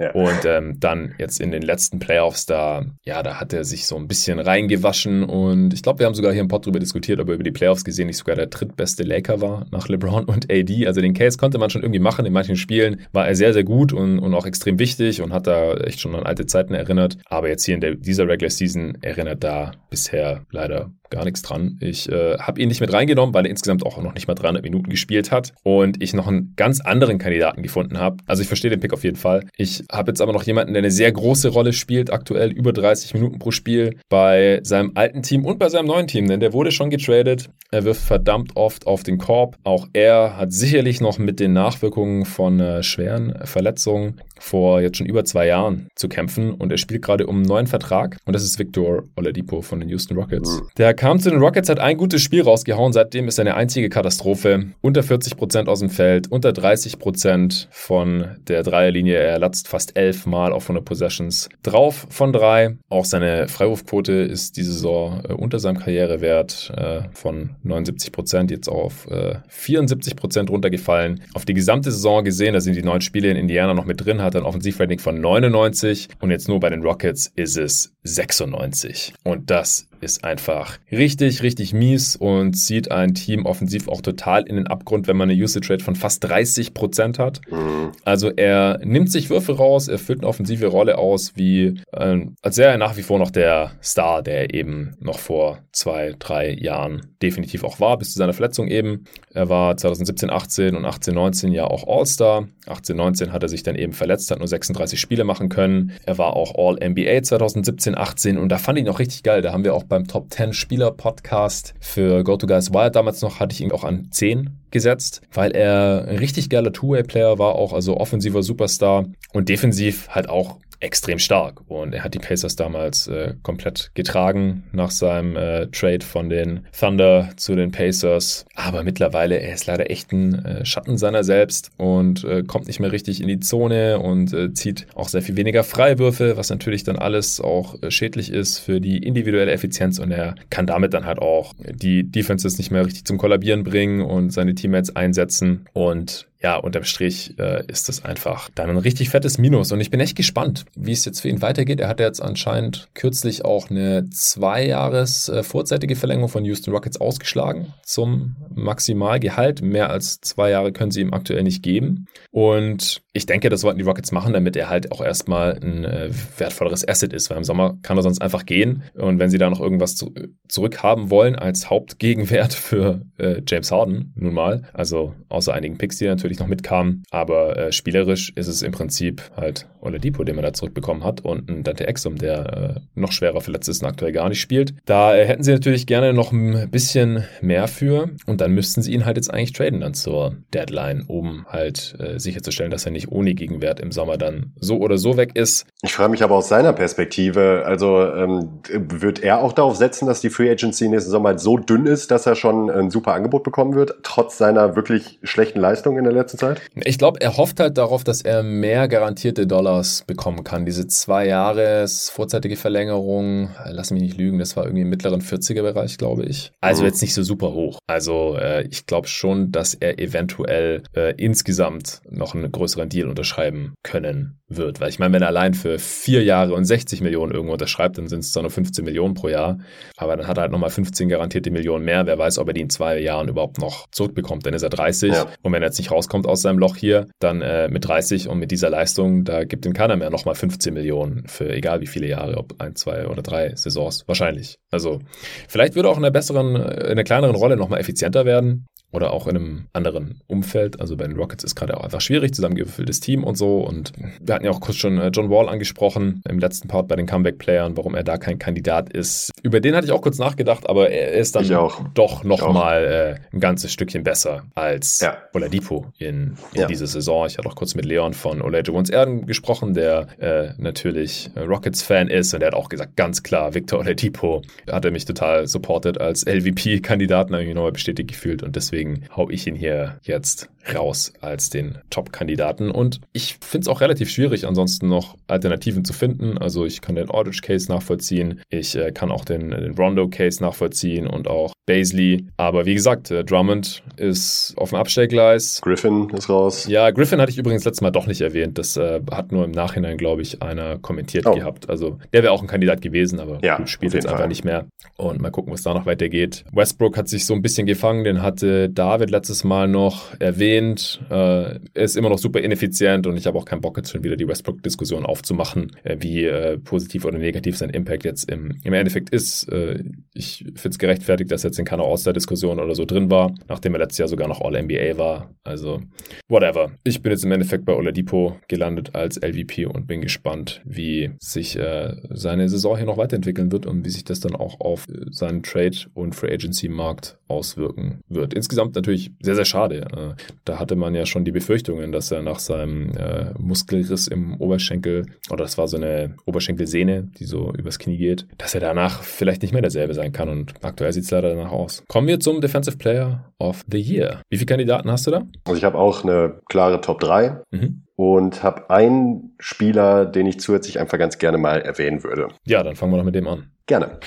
Ja. Und ähm, dann jetzt in den letzten Playoffs, da, ja, da hat er sich so ein bisschen reingewaschen. Und ich glaube, wir haben sogar hier im Pod drüber diskutiert, ob er über die Playoffs gesehen nicht sogar der drittbeste Laker war nach LeBron und AD. Also den Case konnte man schon irgendwie machen. In manchen Spielen war er sehr, sehr gut und, und auch extrem wichtig und hat da echt schon an alte Zeiten erinnert. Aber jetzt hier in der, dieser Regular Season erinnert da bisher leider gar nichts dran. Ich äh, habe ihn nicht mit reingenommen, weil er insgesamt auch noch nicht mal 300 Minuten gespielt hat und ich noch einen ganz anderen Kandidaten gefunden habe. Also ich verstehe den Pick auf jeden Fall. Ich habe jetzt aber noch jemanden, der eine sehr große Rolle spielt, aktuell über 30 Minuten pro Spiel bei seinem alten Team und bei seinem neuen Team, denn der wurde schon getradet. Er wirft verdammt oft auf den Korb. Auch er hat sicherlich noch mit den Nachwirkungen von äh, schweren Verletzungen vor jetzt schon über zwei Jahren zu kämpfen und er spielt gerade um einen neuen Vertrag und das ist Victor Oladipo von den Houston Rockets. Mhm. Der kam zu den Rockets, hat ein gutes Spiel rausgehauen. Seitdem ist er eine einzige Katastrophe. Unter 40% aus dem Feld, unter 30% von der Dreierlinie. Er latzt fast elf Mal auf 100 Possessions drauf von drei. Auch seine Freiwurfquote ist diese Saison äh, unter seinem Karrierewert äh, von 79%, jetzt auf äh, 74% runtergefallen. Auf die gesamte Saison gesehen, da sind die neun Spiele in Indiana noch mit drin, hat ein Offensivrating von 99 und jetzt nur bei den Rockets ist es 96. Und das ist einfach richtig, richtig mies und zieht ein Team offensiv auch total in den Abgrund, wenn man eine Usage Rate von fast 30 Prozent hat. Mhm. Also er nimmt sich Würfe raus, er füllt eine offensive Rolle aus, wie äh, als wäre er nach wie vor noch der Star, der eben noch vor zwei, drei Jahren definitiv auch war, bis zu seiner Verletzung eben. Er war 2017, 18 und 18, 19 ja auch All-Star. 18, 19 hat er sich dann eben verletzt, hat nur 36 Spiele machen können. Er war auch All-NBA 2017, 18 und da fand ich ihn auch richtig geil. Da haben wir auch beim Top 10 Spieler Podcast für Go to Guys Wild damals noch, hatte ich ihn auch an 10 gesetzt, weil er ein richtig geiler Two-Way-Player war, auch also offensiver Superstar und defensiv halt auch extrem stark. Und er hat die Pacers damals äh, komplett getragen nach seinem äh, Trade von den Thunder zu den Pacers. Aber mittlerweile, er ist leider echt ein äh, Schatten seiner selbst und äh, kommt nicht mehr richtig in die Zone und äh, zieht auch sehr viel weniger Freiwürfe, was natürlich dann alles auch äh, schädlich ist für die individuelle Effizienz. Und er kann damit dann halt auch die Defenses nicht mehr richtig zum Kollabieren bringen und seine Teammates einsetzen. Und ja, unterm Strich äh, ist das einfach dann ein richtig fettes Minus. Und ich bin echt gespannt, wie es jetzt für ihn weitergeht. Er hatte jetzt anscheinend kürzlich auch eine zwei Jahres äh, vorzeitige Verlängerung von Houston Rockets ausgeschlagen zum Maximalgehalt. Mehr als zwei Jahre können sie ihm aktuell nicht geben. Und ich denke, das wollten die Rockets machen, damit er halt auch erstmal ein äh, wertvolleres Asset ist, weil im Sommer kann er sonst einfach gehen. Und wenn sie da noch irgendwas zu, zurückhaben wollen als Hauptgegenwert für äh, James Harden, nun mal, also außer einigen Picks, die natürlich noch mitkamen, aber äh, spielerisch ist es im Prinzip halt Oladipo, den man da zurückbekommen hat und ein Dante Exum, der äh, noch schwerer verletzt ist und aktuell gar nicht spielt. Da äh, hätten sie natürlich gerne noch ein bisschen mehr für und dann müssten sie ihn halt jetzt eigentlich traden dann zur Deadline, um halt äh, sicherzustellen, dass er nicht ohne Gegenwert im Sommer dann so oder so weg ist.
Ich frage mich aber aus seiner Perspektive, also ähm, wird er auch darauf setzen, dass die Free Agency nächsten Sommer so dünn ist, dass er schon ein super Angebot bekommen wird, trotz seiner wirklich schlechten Leistung in der letzten Zeit?
Ich glaube, er hofft halt darauf, dass er mehr garantierte Dollars bekommen kann. Diese zwei Jahres vorzeitige Verlängerung, lass mich nicht lügen, das war irgendwie im mittleren 40er-Bereich, glaube ich. Also mhm. jetzt nicht so super hoch. Also äh, ich glaube schon, dass er eventuell äh, insgesamt noch einen größeren Deal unterschreiben können wird. Weil ich meine, wenn er allein für vier Jahre und 60 Millionen irgendwo unterschreibt, dann sind es zwar nur 15 Millionen pro Jahr, aber dann hat er halt nochmal 15 garantierte Millionen mehr. Wer weiß, ob er die in zwei Jahren überhaupt noch zurückbekommt. Dann ist er 30 ja. und wenn er jetzt nicht rauskommt aus seinem Loch hier, dann äh, mit 30 und mit dieser Leistung, da gibt ihm keiner mehr nochmal 15 Millionen für egal wie viele Jahre, ob ein, zwei oder drei Saisons. Wahrscheinlich. Also vielleicht würde auch in einer besseren, in einer kleineren Rolle nochmal effizienter werden oder auch in einem anderen Umfeld. Also bei den Rockets ist gerade auch einfach schwierig, zusammengewürfeltes Team und so. Und wir hatten ja auch kurz schon äh, John Wall angesprochen im letzten Part bei den Comeback-Playern, warum er da kein Kandidat ist. Über den hatte ich auch kurz nachgedacht, aber er ist dann doch nochmal äh, ein ganzes Stückchen besser als ja. Oladipo in, in ja. dieser Saison. Ich hatte auch kurz mit Leon von Olajuwon Ones Erden gesprochen, der äh, natürlich Rockets-Fan ist und der hat auch gesagt, ganz klar, Victor Oladipo hat er mich total supportet als LVP-Kandidaten, habe ich nochmal bestätigt gefühlt und deswegen Deswegen hau ich ihn hier jetzt raus als den Top-Kandidaten. Und ich finde es auch relativ schwierig, ansonsten noch Alternativen zu finden. Also ich kann den Aldridge-Case nachvollziehen. Ich äh, kann auch den, den Rondo-Case nachvollziehen und auch Baisley. Aber wie gesagt, äh, Drummond ist auf dem Abstellgleis.
Griffin ist raus.
Ja, Griffin hatte ich übrigens letztes Mal doch nicht erwähnt. Das äh, hat nur im Nachhinein, glaube ich, einer kommentiert oh. gehabt. Also der wäre auch ein Kandidat gewesen, aber
ja,
spielt jetzt einfach nicht mehr. Und mal gucken, was da noch weitergeht. Westbrook hat sich so ein bisschen gefangen. Den hatte David letztes Mal noch erwähnt. Äh, ist immer noch super ineffizient und ich habe auch keinen Bock jetzt schon wieder die Westbrook-Diskussion aufzumachen, äh, wie äh, positiv oder negativ sein Impact jetzt im, im Endeffekt ist. Äh, ich finde es gerechtfertigt, dass er jetzt in keiner All-Star-Diskussion oder so drin war, nachdem er letztes Jahr sogar noch All-NBA war. Also, whatever. Ich bin jetzt im Endeffekt bei Oladipo gelandet als LVP und bin gespannt, wie sich äh, seine Saison hier noch weiterentwickeln wird und wie sich das dann auch auf seinen Trade- und Free Agency-Markt auswirken wird. Insgesamt natürlich sehr, sehr schade, Da hatte man ja schon die Befürchtungen, dass er nach seinem äh, Muskelriss im Oberschenkel, oder das war so eine Oberschenkelsehne, die so übers Knie geht, dass er danach vielleicht nicht mehr derselbe sein kann. Und aktuell sieht es leider danach aus. Kommen wir zum Defensive Player of the Year. Wie viele Kandidaten hast du da?
Also ich habe auch eine klare Top 3. Mhm und habe einen Spieler, den ich zusätzlich einfach ganz gerne mal erwähnen würde.
Ja, dann fangen wir doch mit dem an.
Gerne.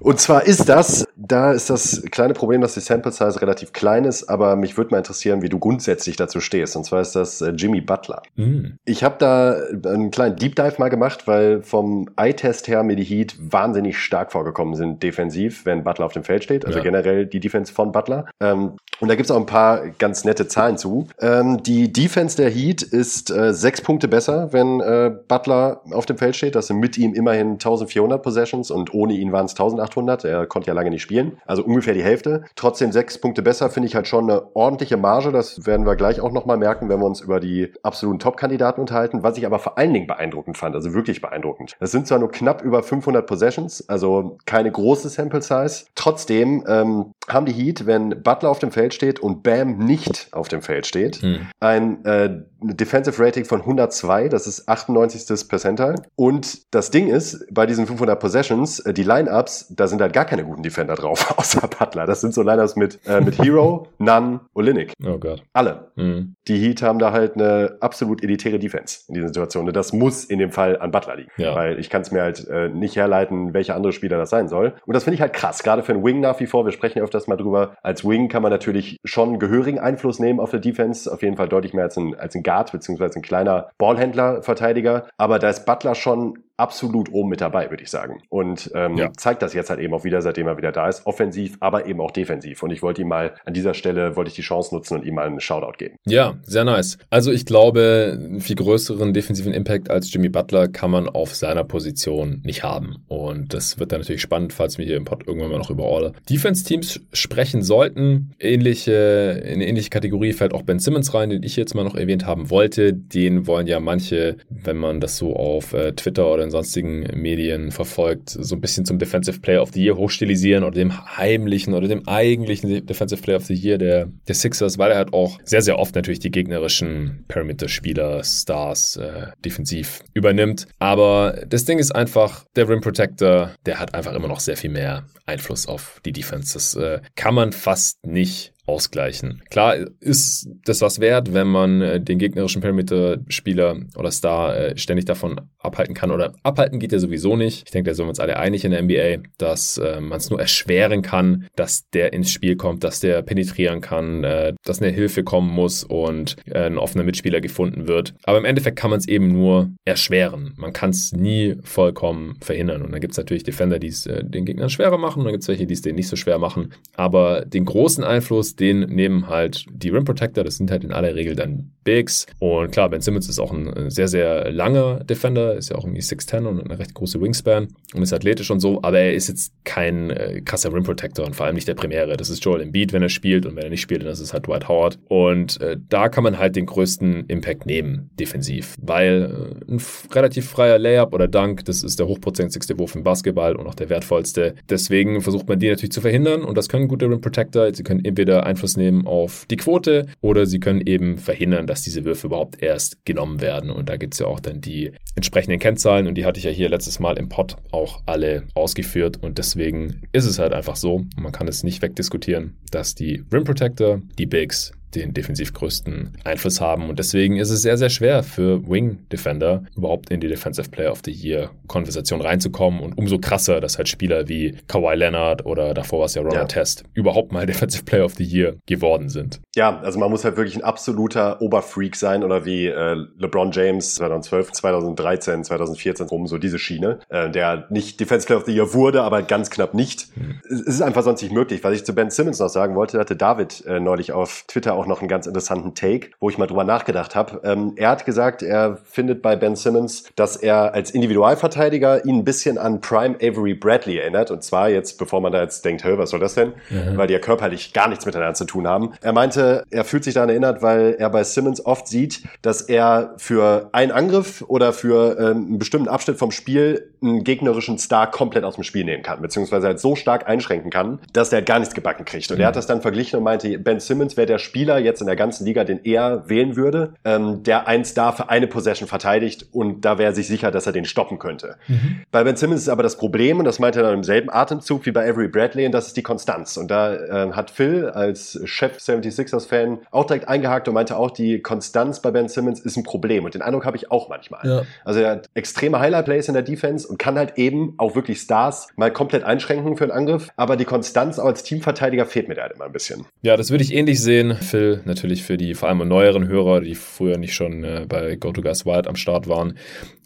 Und zwar ist das, da ist das kleine Problem, dass die Sample Size relativ klein ist, aber mich würde mal interessieren, wie du grundsätzlich dazu stehst. Und zwar ist das äh, Jimmy Butler. Mhm. Ich habe da einen kleinen Deep Dive mal gemacht, weil vom Eye-Test her mir die Heat wahnsinnig stark vorgekommen sind defensiv, wenn Butler auf dem Feld steht. Also ja. generell die Defense von Butler. Ähm, und da gibt's auch ein paar ganz nette Zahlen zu. Ähm, die Defense der Heat ist äh, sechs Punkte besser, wenn äh, Butler auf dem Feld steht. Das sind mit ihm immerhin 1400 Possessions und und ohne ihn waren es 1800. Er konnte ja lange nicht spielen. Also ungefähr die Hälfte. Trotzdem sechs Punkte besser, finde ich halt schon eine ordentliche Marge. Das werden wir gleich auch nochmal merken, wenn wir uns über die absoluten Top-Kandidaten unterhalten. Was ich aber vor allen Dingen beeindruckend fand, also wirklich beeindruckend. Es sind zwar nur knapp über 500 Possessions, also keine große Sample Size. Trotzdem ähm, haben die Heat, wenn Butler auf dem Feld steht und Bam nicht auf dem Feld steht, hm. ein äh, Defensive Rating von 102, das ist 98. Percentile. Und das Ding ist, bei diesen 500 Possessions, äh, die Lineups, da sind halt gar keine guten Defender drauf, außer Butler. Das sind so Lineups mit, äh, mit Hero, Nunn, Olinik.
Oh Gott.
Alle. Mhm. Die Heat haben da halt eine absolut elitäre Defense in dieser Situation. Und das muss in dem Fall an Butler liegen. Ja. Weil ich kann es mir halt äh, nicht herleiten, welcher andere Spieler das sein soll. Und das finde ich halt krass, gerade für einen Wing nach wie vor. Wir sprechen öfters mal drüber. Als Wing kann man natürlich schon gehörigen Einfluss nehmen auf der Defense. Auf jeden Fall deutlich mehr als ein, als ein Guard, beziehungsweise ein kleiner Ballhändler, Verteidiger. Aber da ist Butler schon absolut oben mit dabei, würde ich sagen. Und ähm, ja. zeigt das jetzt halt eben auch wieder, seitdem er wieder da ist. Offensiv, aber eben auch defensiv. Und ich wollte ihm mal an dieser Stelle, wollte ich die Chance nutzen und ihm mal einen Shoutout geben.
Ja, sehr nice. Also ich glaube, einen viel größeren defensiven Impact als Jimmy Butler kann man auf seiner Position nicht haben. Und das wird dann natürlich spannend, falls wir hier im Pod irgendwann mal noch über alle Defense-Teams sprechen sollten. Ähnliche, in eine ähnliche Kategorie fällt auch Ben Simmons rein, den ich jetzt mal noch erwähnt haben wollte. Den wollen ja manche, wenn man das so auf äh, Twitter oder in sonstigen Medien verfolgt, so ein bisschen zum Defensive Player of the Year hochstilisieren oder dem heimlichen oder dem eigentlichen Defensive Player of the Year der, der Sixers, weil er halt auch sehr, sehr oft natürlich die gegnerischen Perimeter-Spieler, Stars äh, defensiv übernimmt. Aber das Ding ist einfach, der Rim Protector, der hat einfach immer noch sehr viel mehr Einfluss auf die Defense. Das äh, kann man fast nicht ausgleichen. Klar ist das was wert, wenn man äh, den gegnerischen Perimeter-Spieler oder Star äh, ständig davon abhalten kann. Oder abhalten geht ja sowieso nicht. Ich denke, da sind wir uns alle einig in der NBA, dass äh, man es nur erschweren kann, dass der ins Spiel kommt, dass der penetrieren kann, dass eine Hilfe kommen muss und ein offener Mitspieler gefunden wird. Aber im Endeffekt kann man es eben nur erschweren. Man kann es nie vollkommen verhindern. Und dann gibt es natürlich Defender, die es den Gegnern schwerer machen und dann gibt es welche, die es denen nicht so schwer machen. Aber den großen Einfluss, den nehmen halt die Rim Protector, das sind halt in aller Regel dann Bigs. Und klar, Ben Simmons ist auch ein sehr, sehr langer Defender, ist ja auch irgendwie 6'10 und eine recht große Wingspan und ist athletisch und so, aber er ist jetzt kein äh, krasser Rim Protector und vor allem nicht der Primäre. Das ist Joel Embiid, wenn er spielt und wenn er nicht spielt, dann ist es halt Dwight Howard. Und äh, da kann man halt den größten Impact nehmen, defensiv, weil äh, ein relativ freier Layup oder Dunk, das ist der hochprozentigste Wurf im Basketball und auch der wertvollste. Deswegen versucht man die natürlich zu verhindern und das können gute Rim Protector. Sie können entweder Einfluss nehmen auf die Quote oder sie können eben verhindern, dass diese Würfe überhaupt erst genommen werden. Und da gibt es ja auch dann die entsprechenden Kennzahlen und die hatte ich ja hier letztes Mal im Pod auch alle ausgeführt und deswegen ist es halt einfach so, man kann es nicht wegdiskutieren, dass die Rim Protector, die Bigs, den defensiv größten Einfluss haben. Und deswegen ist es sehr, sehr schwer für Wing Defender überhaupt in die Defensive Player of the Year Konversation reinzukommen. Und umso krasser, dass halt Spieler wie Kawhi Leonard oder davor war es ja Ronald ja. Test überhaupt mal Defensive Player of the Year geworden sind.
Ja, also man muss halt wirklich ein absoluter Oberfreak sein oder wie äh, LeBron James 2012, 2013, 2014 rum, so diese Schiene, äh, der nicht Defensive Player of the Year wurde, aber ganz knapp nicht. Hm. Es ist einfach sonst nicht möglich. Was ich zu Ben Simmons noch sagen wollte, hatte David äh, neulich auf Twitter auch noch einen ganz interessanten Take, wo ich mal drüber nachgedacht habe. Ähm, er hat gesagt, er findet bei Ben Simmons, dass er als Individualverteidiger ihn ein bisschen an Prime Avery Bradley erinnert. Und zwar jetzt, bevor man da jetzt denkt, hey, was soll das denn? Mhm. Weil die ja körperlich gar nichts miteinander zu tun haben. Er meinte, er fühlt sich daran erinnert, weil er bei Simmons oft sieht, dass er für einen Angriff oder für ähm, einen bestimmten Abschnitt vom Spiel einen gegnerischen Star komplett aus dem Spiel nehmen kann, beziehungsweise halt so stark einschränken kann, dass er gar nichts gebacken kriegt. Und mhm. er hat das dann verglichen und meinte, Ben Simmons wäre der Spieler, Spieler jetzt in der ganzen Liga, den er wählen würde, ähm, der eins da für eine Possession verteidigt und da wäre sich sicher, dass er den stoppen könnte. Mhm. Bei Ben Simmons ist aber das Problem, und das meinte er dann im selben Atemzug wie bei Avery Bradley, und das ist die Konstanz. Und da äh, hat Phil als Chef 76ers-Fan auch direkt eingehakt und meinte auch, die Konstanz bei Ben Simmons ist ein Problem. Und den Eindruck habe ich auch manchmal. Ja. Also er hat extreme Highlight-Plays in der Defense und kann halt eben auch wirklich Stars mal komplett einschränken für einen Angriff. Aber die Konstanz auch als Teamverteidiger fehlt mir da halt immer ein bisschen.
Ja, das würde ich ähnlich sehen. Phil, natürlich für die vor allem neueren Hörer, die früher nicht schon äh, bei GoToGuys Wild am Start waren,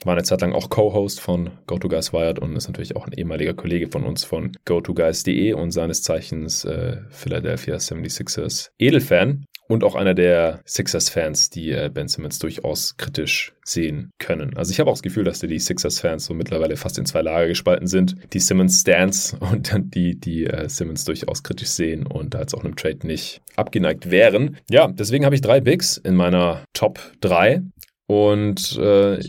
war eine Zeit lang auch Co-Host von GoToGuys Wired und ist natürlich auch ein ehemaliger Kollege von uns von GoToGuys.de und seines Zeichens äh, Philadelphia 76ers Edelfan und auch einer der Sixers-Fans, die äh, Ben Simmons durchaus kritisch sehen können. Also ich habe auch das Gefühl, dass die Sixers-Fans so mittlerweile fast in zwei Lager gespalten sind. Die Simmons-Stans und dann die, die äh, Simmons durchaus kritisch sehen und als auch einem Trade nicht abgeneigt wären. Ja, deswegen habe ich drei Bigs in meiner Top 3. Und äh,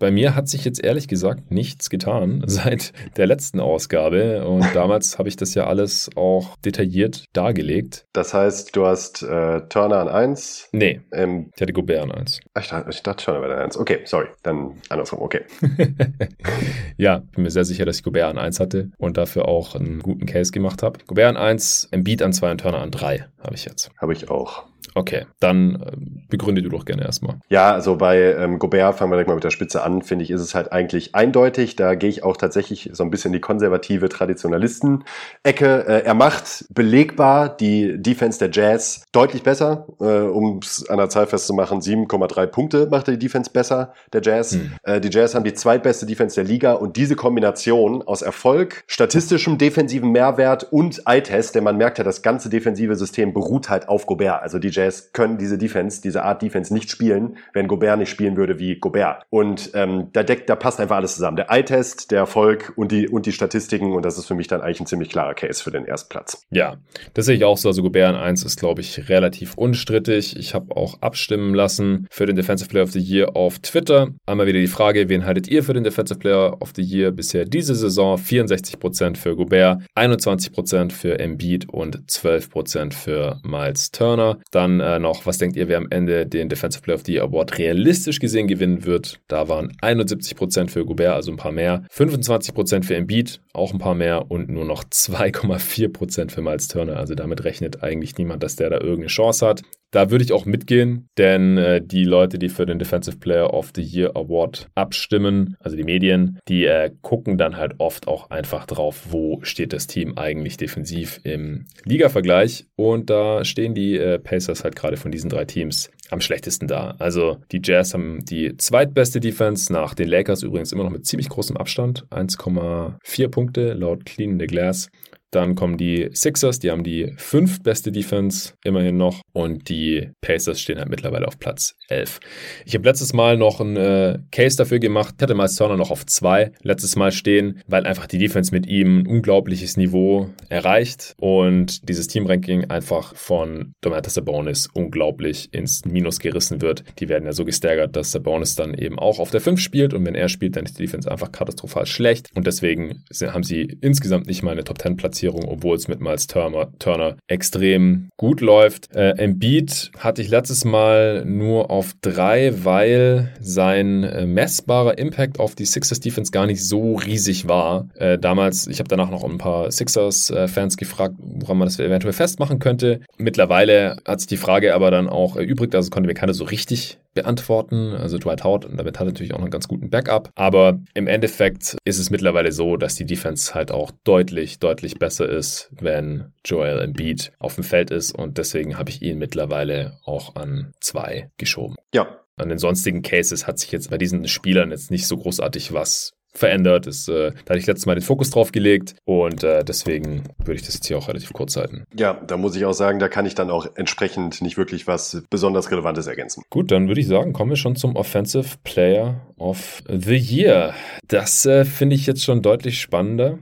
bei mir hat sich jetzt ehrlich gesagt nichts getan seit der letzten Ausgabe. Und damals habe ich das ja alles auch detailliert dargelegt.
Das heißt, du hast äh, Turner an 1?
Nee. Ähm, ich hatte Gobert an 1.
Ich dachte, ich dachte Turner wäre an 1. Okay, sorry. Dann andersrum, okay.
ja, bin mir sehr sicher, dass ich Gobert an 1 hatte und dafür auch einen guten Case gemacht habe. Gobert an 1, Embiid an 2 und Turner an 3 habe ich jetzt.
Habe ich auch.
Okay, dann äh, begründe du doch gerne erstmal.
Ja, also bei ähm, Gobert, fangen wir direkt mal mit der Spitze an, finde ich, ist es halt eigentlich eindeutig. Da gehe ich auch tatsächlich so ein bisschen die konservative Traditionalisten-Ecke. Äh, er macht belegbar die Defense der Jazz deutlich besser. Äh, um es an der Zahl festzumachen, 7,3 Punkte macht die Defense besser, der Jazz. Hm. Äh, die Jazz haben die zweitbeste Defense der Liga und diese Kombination aus Erfolg, statistischem defensiven Mehrwert und Eye-Test, denn man merkt ja, das ganze defensive System beruht halt auf Gobert. Also die Jazz Jazz können diese Defense, diese Art Defense nicht spielen, wenn Gobert nicht spielen würde wie Gobert. Und ähm, da deckt, da passt einfach alles zusammen. Der Eye-Test, der Erfolg und die, und die Statistiken und das ist für mich dann eigentlich ein ziemlich klarer Case für den Erstplatz.
Ja, das sehe ich auch so. Also Gobert in 1 ist, glaube ich, relativ unstrittig. Ich habe auch abstimmen lassen für den Defensive Player of the Year auf Twitter. Einmal wieder die Frage, wen haltet ihr für den Defensive Player of the Year bisher diese Saison? 64% für Gobert, 21% für Embiid und 12% für Miles Turner. Dann äh, noch, was denkt ihr, wer am Ende den Defensive Player of the Year Award realistisch gesehen gewinnen wird? Da waren 71% für Gobert, also ein paar mehr, 25% für Embiid, auch ein paar mehr und nur noch 2,4% für Miles Turner. Also damit rechnet eigentlich niemand, dass der da irgendeine Chance hat. Da würde ich auch mitgehen, denn äh, die Leute, die für den Defensive Player of the Year Award abstimmen, also die Medien, die äh, gucken dann halt oft auch einfach drauf, wo steht das Team eigentlich defensiv im Liga-Vergleich. Und da stehen die äh, Pacers halt gerade von diesen drei Teams am schlechtesten da. Also die Jazz haben die zweitbeste Defense nach den Lakers übrigens immer noch mit ziemlich großem Abstand, 1,4 Punkte laut Clean the Glass. Dann kommen die Sixers, die haben die fünftbeste Defense immerhin noch und die Pacers stehen halt mittlerweile auf Platz 11. Ich habe letztes Mal noch einen äh, Case dafür gemacht, hatte Miles Turner noch auf zwei letztes Mal stehen, weil einfach die Defense mit ihm ein unglaubliches Niveau erreicht und dieses Teamranking einfach von Domantas Sabonis unglaublich ins Minus gerissen wird. Die werden ja so gestaggert, dass Sabonis dann eben auch auf der 5 spielt und wenn er spielt, dann ist die Defense einfach katastrophal schlecht und deswegen haben sie insgesamt nicht mal eine Top 10 Platzierung Platzierung, obwohl es mit Miles Turner, Turner extrem gut läuft. Äh, Embiid hatte ich letztes Mal nur auf drei, weil sein äh, messbarer Impact auf die Sixers Defense gar nicht so riesig war. Äh, damals, ich habe danach noch ein paar Sixers-Fans gefragt, woran man das eventuell festmachen könnte. Mittlerweile hat sich die Frage aber dann auch erübrigt, also konnte mir keiner so richtig beantworten. Also Dwight Howard und damit hat er natürlich auch einen ganz guten Backup. Aber im Endeffekt ist es mittlerweile so, dass die Defense halt auch deutlich, deutlich besser ist, wenn Joel Embiid auf dem Feld ist. Und deswegen habe ich ihn mittlerweile auch an zwei geschoben.
Ja,
an den sonstigen Cases hat sich jetzt bei diesen Spielern jetzt nicht so großartig was verändert. Das, äh, da hatte ich letztes Mal den Fokus drauf gelegt und äh, deswegen würde ich das jetzt hier auch relativ kurz halten.
Ja, da muss ich auch sagen, da kann ich dann auch entsprechend nicht wirklich was besonders Relevantes ergänzen.
Gut, dann würde ich sagen, kommen wir schon zum Offensive Player of the Year. Das äh, finde ich jetzt schon deutlich spannender.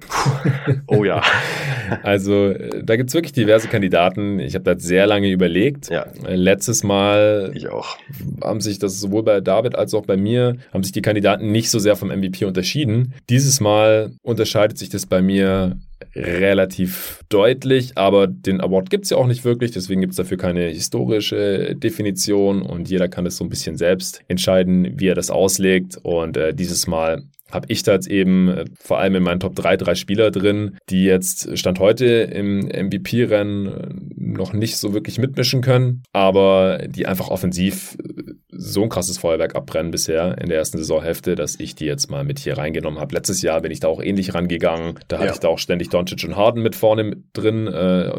oh ja.
also äh, da gibt es wirklich diverse Kandidaten. Ich habe da sehr lange überlegt.
Ja.
Äh, letztes Mal haben sich das sowohl bei David als auch bei mir, haben sich die Kandidaten nicht so sehr vom MVP unterschieden. Dieses Mal unterscheidet sich das bei mir relativ deutlich, aber den Award gibt es ja auch nicht wirklich, deswegen gibt es dafür keine historische Definition und jeder kann es so ein bisschen selbst entscheiden, wie er das auslegt. Und äh, dieses Mal habe ich da jetzt eben äh, vor allem in meinen Top 3 drei Spieler drin, die jetzt Stand heute im MVP-Rennen noch nicht so wirklich mitmischen können, aber die einfach offensiv äh, so ein krasses Feuerwerk abbrennen bisher in der ersten Saisonhälfte, dass ich die jetzt mal mit hier reingenommen habe. Letztes Jahr bin ich da auch ähnlich rangegangen. Da hatte ja. ich da auch ständig Doncic und Harden mit vorne drin. Äh,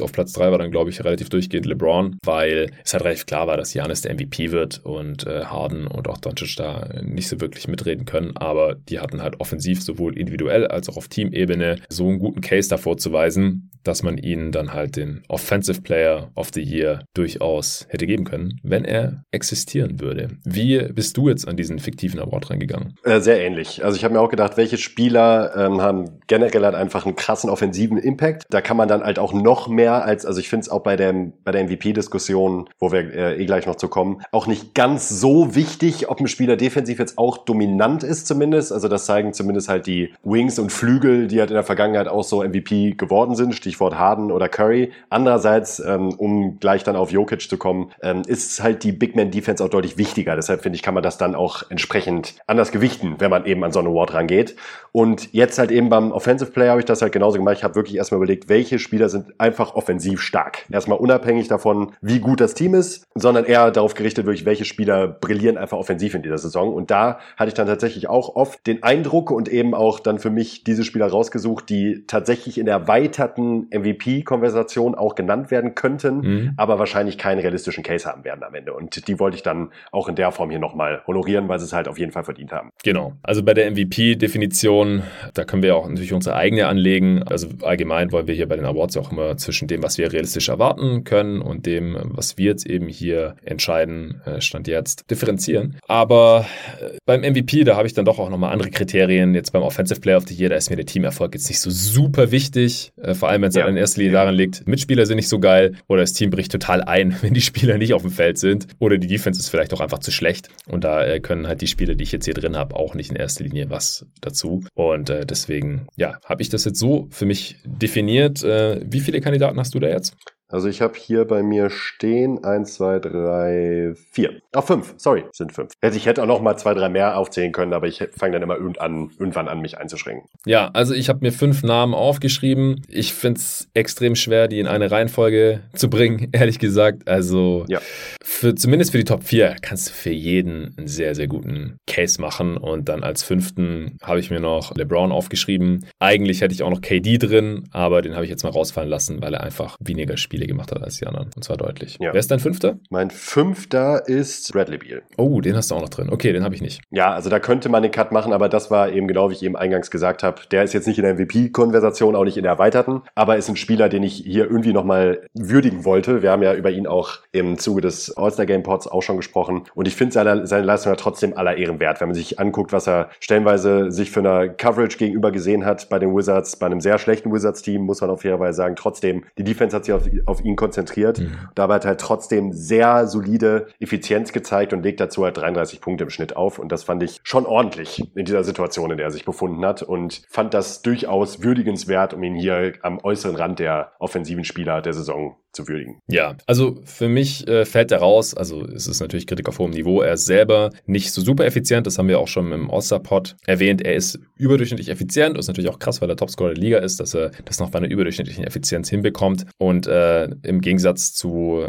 auf Platz 3 war dann, glaube ich, relativ durchgehend LeBron, weil es halt relativ klar war, dass Janis der MVP wird und äh, Harden und auch Doncic da nicht so wirklich mitreden können. Aber die hatten halt offensiv sowohl individuell als auch auf Teamebene so einen guten Case davor zu weisen, dass man ihnen dann halt den Offensive Player of the Year durchaus hätte geben können, wenn er existieren würde. Wie bist du jetzt an diesen fiktiven Award reingegangen?
Äh, sehr ähnlich. Also ich habe mir auch gedacht, welche Spieler ähm, haben generell halt einfach einen krassen offensiven Impact. Da kann man dann halt auch noch mehr als, also ich finde es auch bei der, bei der MVP-Diskussion, wo wir äh, eh gleich noch zu kommen, auch nicht ganz so wichtig, ob ein Spieler defensiv jetzt auch dominant ist zumindest. Also das zeigen zumindest halt die Wings und Flügel, die halt in der Vergangenheit auch so MVP geworden sind. Stichwort Harden oder Curry. Andererseits, ähm, um gleich dann auf Jokic zu kommen, ähm, ist halt die Big Man Defense auch deutlich wichtiger. Deshalb finde ich, kann man das dann auch entsprechend anders gewichten, wenn man eben an so einen Award rangeht. Und jetzt halt eben beim Offensive Player habe ich das halt genauso gemacht. Ich habe wirklich erstmal überlegt, welche Spieler sind einfach offensiv stark. Erstmal unabhängig davon, wie gut das Team ist, sondern eher darauf gerichtet, wirklich, welche Spieler brillieren einfach offensiv in dieser Saison. Und da hatte ich dann tatsächlich auch oft den Eindruck und eben auch dann für mich diese Spieler rausgesucht, die tatsächlich in der erweiterten MVP-Konversation auch genannt werden könnten, mhm. aber wahrscheinlich keinen realistischen Case haben werden am Ende. Und die wollte ich dann auch in der Form hier nochmal honorieren, weil sie es halt auf jeden Fall verdient haben.
Genau. Also bei der MVP-Definition, da können wir auch natürlich unsere eigene anlegen. Also allgemein wollen wir hier bei den Awards auch immer zwischen dem, was wir realistisch erwarten können und dem, was wir jetzt eben hier entscheiden, äh, Stand jetzt, differenzieren. Aber äh, beim MVP, da habe ich dann doch auch nochmal andere Kriterien. Jetzt beim Offensive Player of the Year, da ist mir der Teamerfolg jetzt nicht so super wichtig. Äh, vor allem, wenn es ja. in erster Linie daran liegt, Mitspieler sind nicht so geil oder das Team bricht total ein, wenn die Spieler nicht auf dem Feld sind oder die Defense ist vielleicht auch einfach zu schlecht. Und da äh, können halt die Spieler, die ich jetzt hier drin habe, auch nicht in erster Linie was dazu. Und äh, deswegen, ja, habe ich das jetzt so für mich definiert. Äh, wie viele Kandidaten hast du da jetzt?
Also ich habe hier bei mir stehen eins, zwei, drei, vier. Ach, fünf. Sorry, sind fünf. Ich hätte auch noch mal zwei, drei mehr aufzählen können, aber ich fange dann immer irgendwann, irgendwann an, mich einzuschränken.
Ja, also ich habe mir fünf Namen aufgeschrieben. Ich finde es extrem schwer, die in eine Reihenfolge zu bringen, ehrlich gesagt. Also ja. für, zumindest für die Top 4 kannst du für jeden einen sehr, sehr guten Case machen. Und dann als fünften habe ich mir noch LeBron aufgeschrieben. Eigentlich hätte ich auch noch KD drin, aber den habe ich jetzt mal rausfallen lassen, weil er einfach weniger spielt Spiele gemacht hat als die anderen. Und zwar deutlich. Ja. Wer ist dein Fünfter?
Mein Fünfter ist Bradley Beal.
Oh, den hast du auch noch drin. Okay, den habe ich nicht.
Ja, also da könnte man den Cut machen, aber das war eben genau, wie ich eben eingangs gesagt habe. Der ist jetzt nicht in der MVP-Konversation, auch nicht in der erweiterten, aber ist ein Spieler, den ich hier irgendwie nochmal würdigen wollte. Wir haben ja über ihn auch im Zuge des All-Star-Game-Pods auch schon gesprochen. Und ich finde seine, seine Leistung ja trotzdem aller Ehren wert, wenn man sich anguckt, was er stellenweise sich für eine Coverage gegenüber gesehen hat bei den Wizards, bei einem sehr schlechten Wizards-Team, muss man auf fairerweise sagen. Trotzdem, die Defense hat sich auf, auf ihn konzentriert. Mhm. Dabei hat halt trotzdem sehr solide Effizienz gezeigt und legt dazu halt 33 Punkte im Schnitt auf. Und das fand ich schon ordentlich in dieser Situation, in der er sich befunden hat. Und fand das durchaus würdigenswert, um ihn hier am äußeren Rand der offensiven Spieler der Saison zu würdigen.
Ja, also für mich äh, fällt er raus, also es ist natürlich Kritik auf hohem Niveau, er ist selber nicht so super effizient, das haben wir auch schon im All-Star-Pod erwähnt, er ist überdurchschnittlich effizient, das ist natürlich auch krass, weil er Topscorer der Liga ist, dass er das noch bei einer überdurchschnittlichen Effizienz hinbekommt und äh, im Gegensatz zu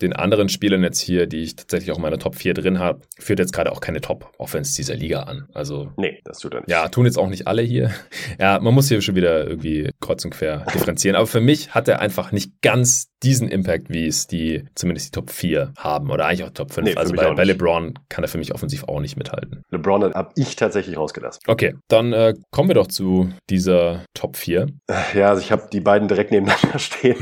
den anderen Spielern jetzt hier, die ich tatsächlich auch in meiner Top 4 drin habe, führt jetzt gerade auch keine Top-Offense dieser Liga an. Also
Nee, das tut er nicht.
Ja, tun jetzt auch nicht alle hier. Ja, man muss hier schon wieder irgendwie kreuz und quer differenzieren, aber für mich hat er einfach nicht ganz diesen Impact, wie es die zumindest die Top 4 haben oder eigentlich auch Top 5. Nee, also bei, bei, LeBron kann er für mich offensiv auch nicht mithalten.
LeBron habe ich tatsächlich rausgelassen.
Okay, dann äh, kommen wir doch zu dieser Top 4.
Ja, also ich habe die beiden direkt nebeneinander stehen.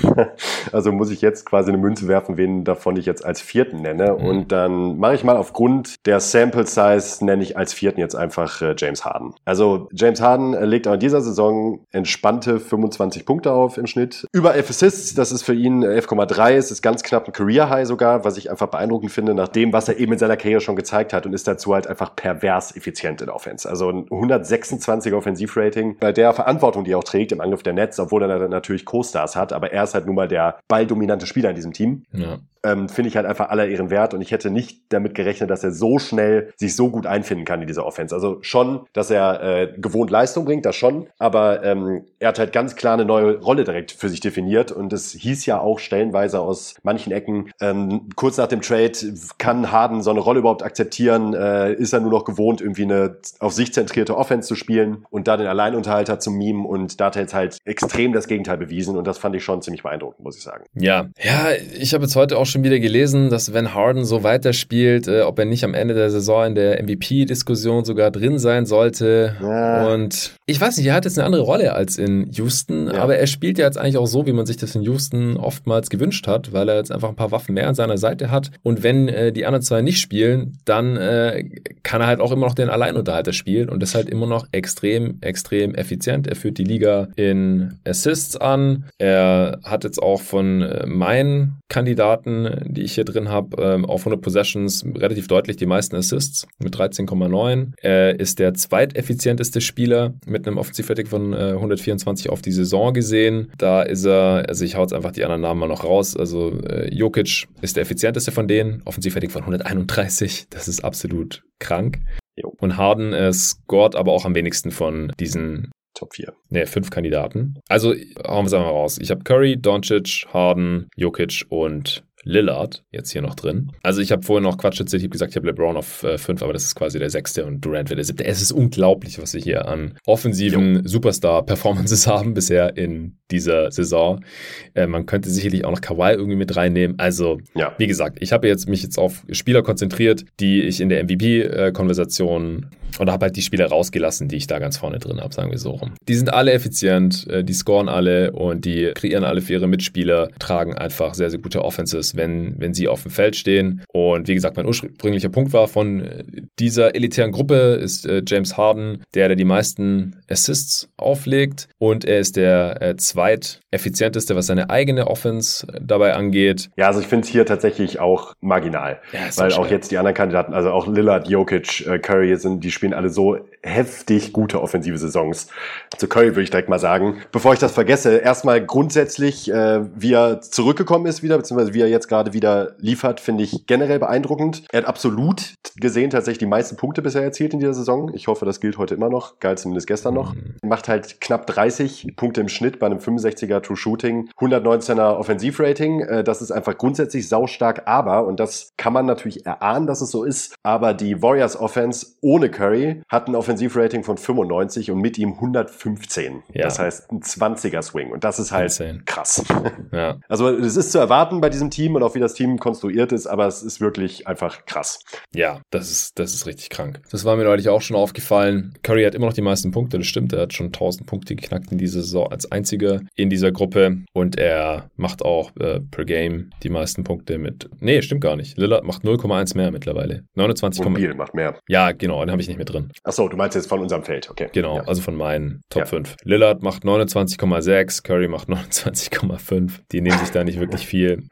Also muss ich jetzt quasi eine Münze werfen, wen davon ich jetzt als vierten nenne. Mhm. Und dann mache ich mal aufgrund der Sample Size, nenne ich als vierten jetzt einfach äh, James Harden. Also James Harden legt auch in dieser Saison entspannte 25 Punkte auf im Schnitt. Über F Assists, das ist für ihn 11,3. Es ist ganz knapp ein Career High sogar, was ich einfach beeindruckend finde, nach dem, was er eben in seiner Karriere schon gezeigt hat und ist dazu halt einfach pervers effizient in Offense. Also ein 126 Offensivrating bei der Verantwortung, die er auch trägt im Angriff der Netz, obwohl er natürlich Co-Stars hat, aber er ist halt nun mal der balldominante Spieler in diesem Team. Ja ähm, finde ich halt einfach aller Ehren wert. Und ich hätte nicht damit gerechnet, dass er so schnell sich so gut einfinden kann in dieser Offense. Also schon, dass er äh, gewohnt Leistung bringt, das schon, aber ähm, er hat halt ganz klar eine neue Rolle direkt für sich definiert. Und es hieß ja auch stellenweise aus manchen Ecken, ähm, kurz nach dem Trade kann Harden so eine Rolle überhaupt akzeptieren, äh, ist er nur noch gewohnt, irgendwie eine auf sich zentrierte Offense zu spielen? Und da den Alleinunterhalter zu mimen? Und da hat er jetzt halt extrem das Gegenteil bewiesen. Und das fand ich schon ziemlich beeindruckend, muss ich sagen.
Ja, ja, ich habe jetzt heute auch schon wieder gelesen, dass wenn Harden so weiterspielt, äh, ob er nicht am Ende der Saison in der MVP-Diskussion sogar drin sein sollte. Ja. Und ich weiß nicht, er hat jetzt eine andere Rolle als in Houston, ja. aber er spielt ja jetzt eigentlich auch so, wie man sich das in Houston oftmals gewünscht hat, weil er jetzt einfach ein paar Waffen mehr an seiner Seite hat. Und wenn äh, die anderen zwei nicht spielen, dann äh, kann er halt auch immer noch den Alleinunterhalter spielen und das halt immer noch extrem, extrem effizient. Er führt die Liga in Assists an. Er hat jetzt auch von äh, meinen Kandidaten, die ich hier drin habe, ähm, auf 100 Possessions relativ deutlich die meisten Assists mit 13,9. Er ist der zweiteffizienteste Spieler mit einem Offensivrating von äh, 124 auf die Saison gesehen. Da ist er, also ich hau jetzt einfach die anderen Namen mal noch raus. Also äh, Jokic ist der effizienteste von denen, Offensivrating von 131. Das ist absolut krank. Jo. Und Harden äh, scored aber auch am wenigsten von diesen
Top 4.
Ne, fünf Kandidaten. Also hauen wir es einmal raus. Ich habe Curry, Doncic, Harden, Jokic und Lillard jetzt hier noch drin. Also ich habe vorhin noch Quatsch erzählt, ich habe gesagt, ich habe LeBron auf 5, äh, aber das ist quasi der sechste und Durant wird der siebte. Es ist unglaublich, was wir hier an offensiven Superstar-Performances haben bisher in dieser Saison. Äh, man könnte sicherlich auch noch Kawhi irgendwie mit reinnehmen. Also, ja. wie gesagt, ich habe jetzt mich jetzt auf Spieler konzentriert, die ich in der MVP-Konversation oder habe halt die Spieler rausgelassen, die ich da ganz vorne drin habe, sagen wir so rum. Die sind alle effizient, äh, die scoren alle und die kreieren alle für ihre Mitspieler, tragen einfach sehr, sehr gute Offenses, wenn, wenn sie auf dem Feld stehen. Und wie gesagt, mein ursprünglicher Punkt war von äh, dieser elitären Gruppe ist äh, James Harden, der, der die meisten Assists auflegt und er ist der äh, zweiteffizienteste, was seine eigene Offense dabei angeht.
Ja, also ich finde es hier tatsächlich auch marginal, ja, weil auch jetzt die anderen Kandidaten, also auch Lillard, Jokic, äh, Curry sind die spielen alle so heftig gute offensive Saisons. Zu Curry würde ich direkt mal sagen. Bevor ich das vergesse, erstmal grundsätzlich, äh, wie er zurückgekommen ist wieder, beziehungsweise wie er jetzt gerade wieder liefert, finde ich generell beeindruckend. Er hat absolut gesehen tatsächlich die meisten Punkte bisher erzielt in dieser Saison. Ich hoffe, das gilt heute immer noch. Geil zumindest gestern noch. Mhm. Macht halt knapp 30 Punkte im Schnitt bei einem 65er True Shooting, 119er Offensivrating. Äh, das ist einfach grundsätzlich saustark, aber, und das kann man natürlich erahnen, dass es so ist, aber die Warriors Offense ohne Curry Curry hat ein Offensivrating von 95 und mit ihm 115. Ja. Das heißt ein 20er Swing. Und das ist halt Insane. krass. Ja. Also es ist zu erwarten bei diesem Team und auch wie das Team konstruiert ist, aber es ist wirklich einfach krass.
Ja, das ist, das ist richtig krank. Das war mir neulich auch schon aufgefallen. Curry hat immer noch die meisten Punkte, das stimmt. Er hat schon 1000 Punkte geknackt in dieser Saison als einziger in dieser Gruppe und er macht auch äh, per Game die meisten Punkte mit. Nee, stimmt gar nicht. Lillard macht 0,1 mehr mittlerweile. 29,
und Biel macht mehr.
Ja, genau, den habe ich nicht mehr drin.
Achso, du meinst jetzt von unserem Feld, okay.
Genau, ja. also von meinen Top ja. 5. Lillard macht 29,6, Curry macht 29,5. Die nehmen sich da nicht wirklich viel.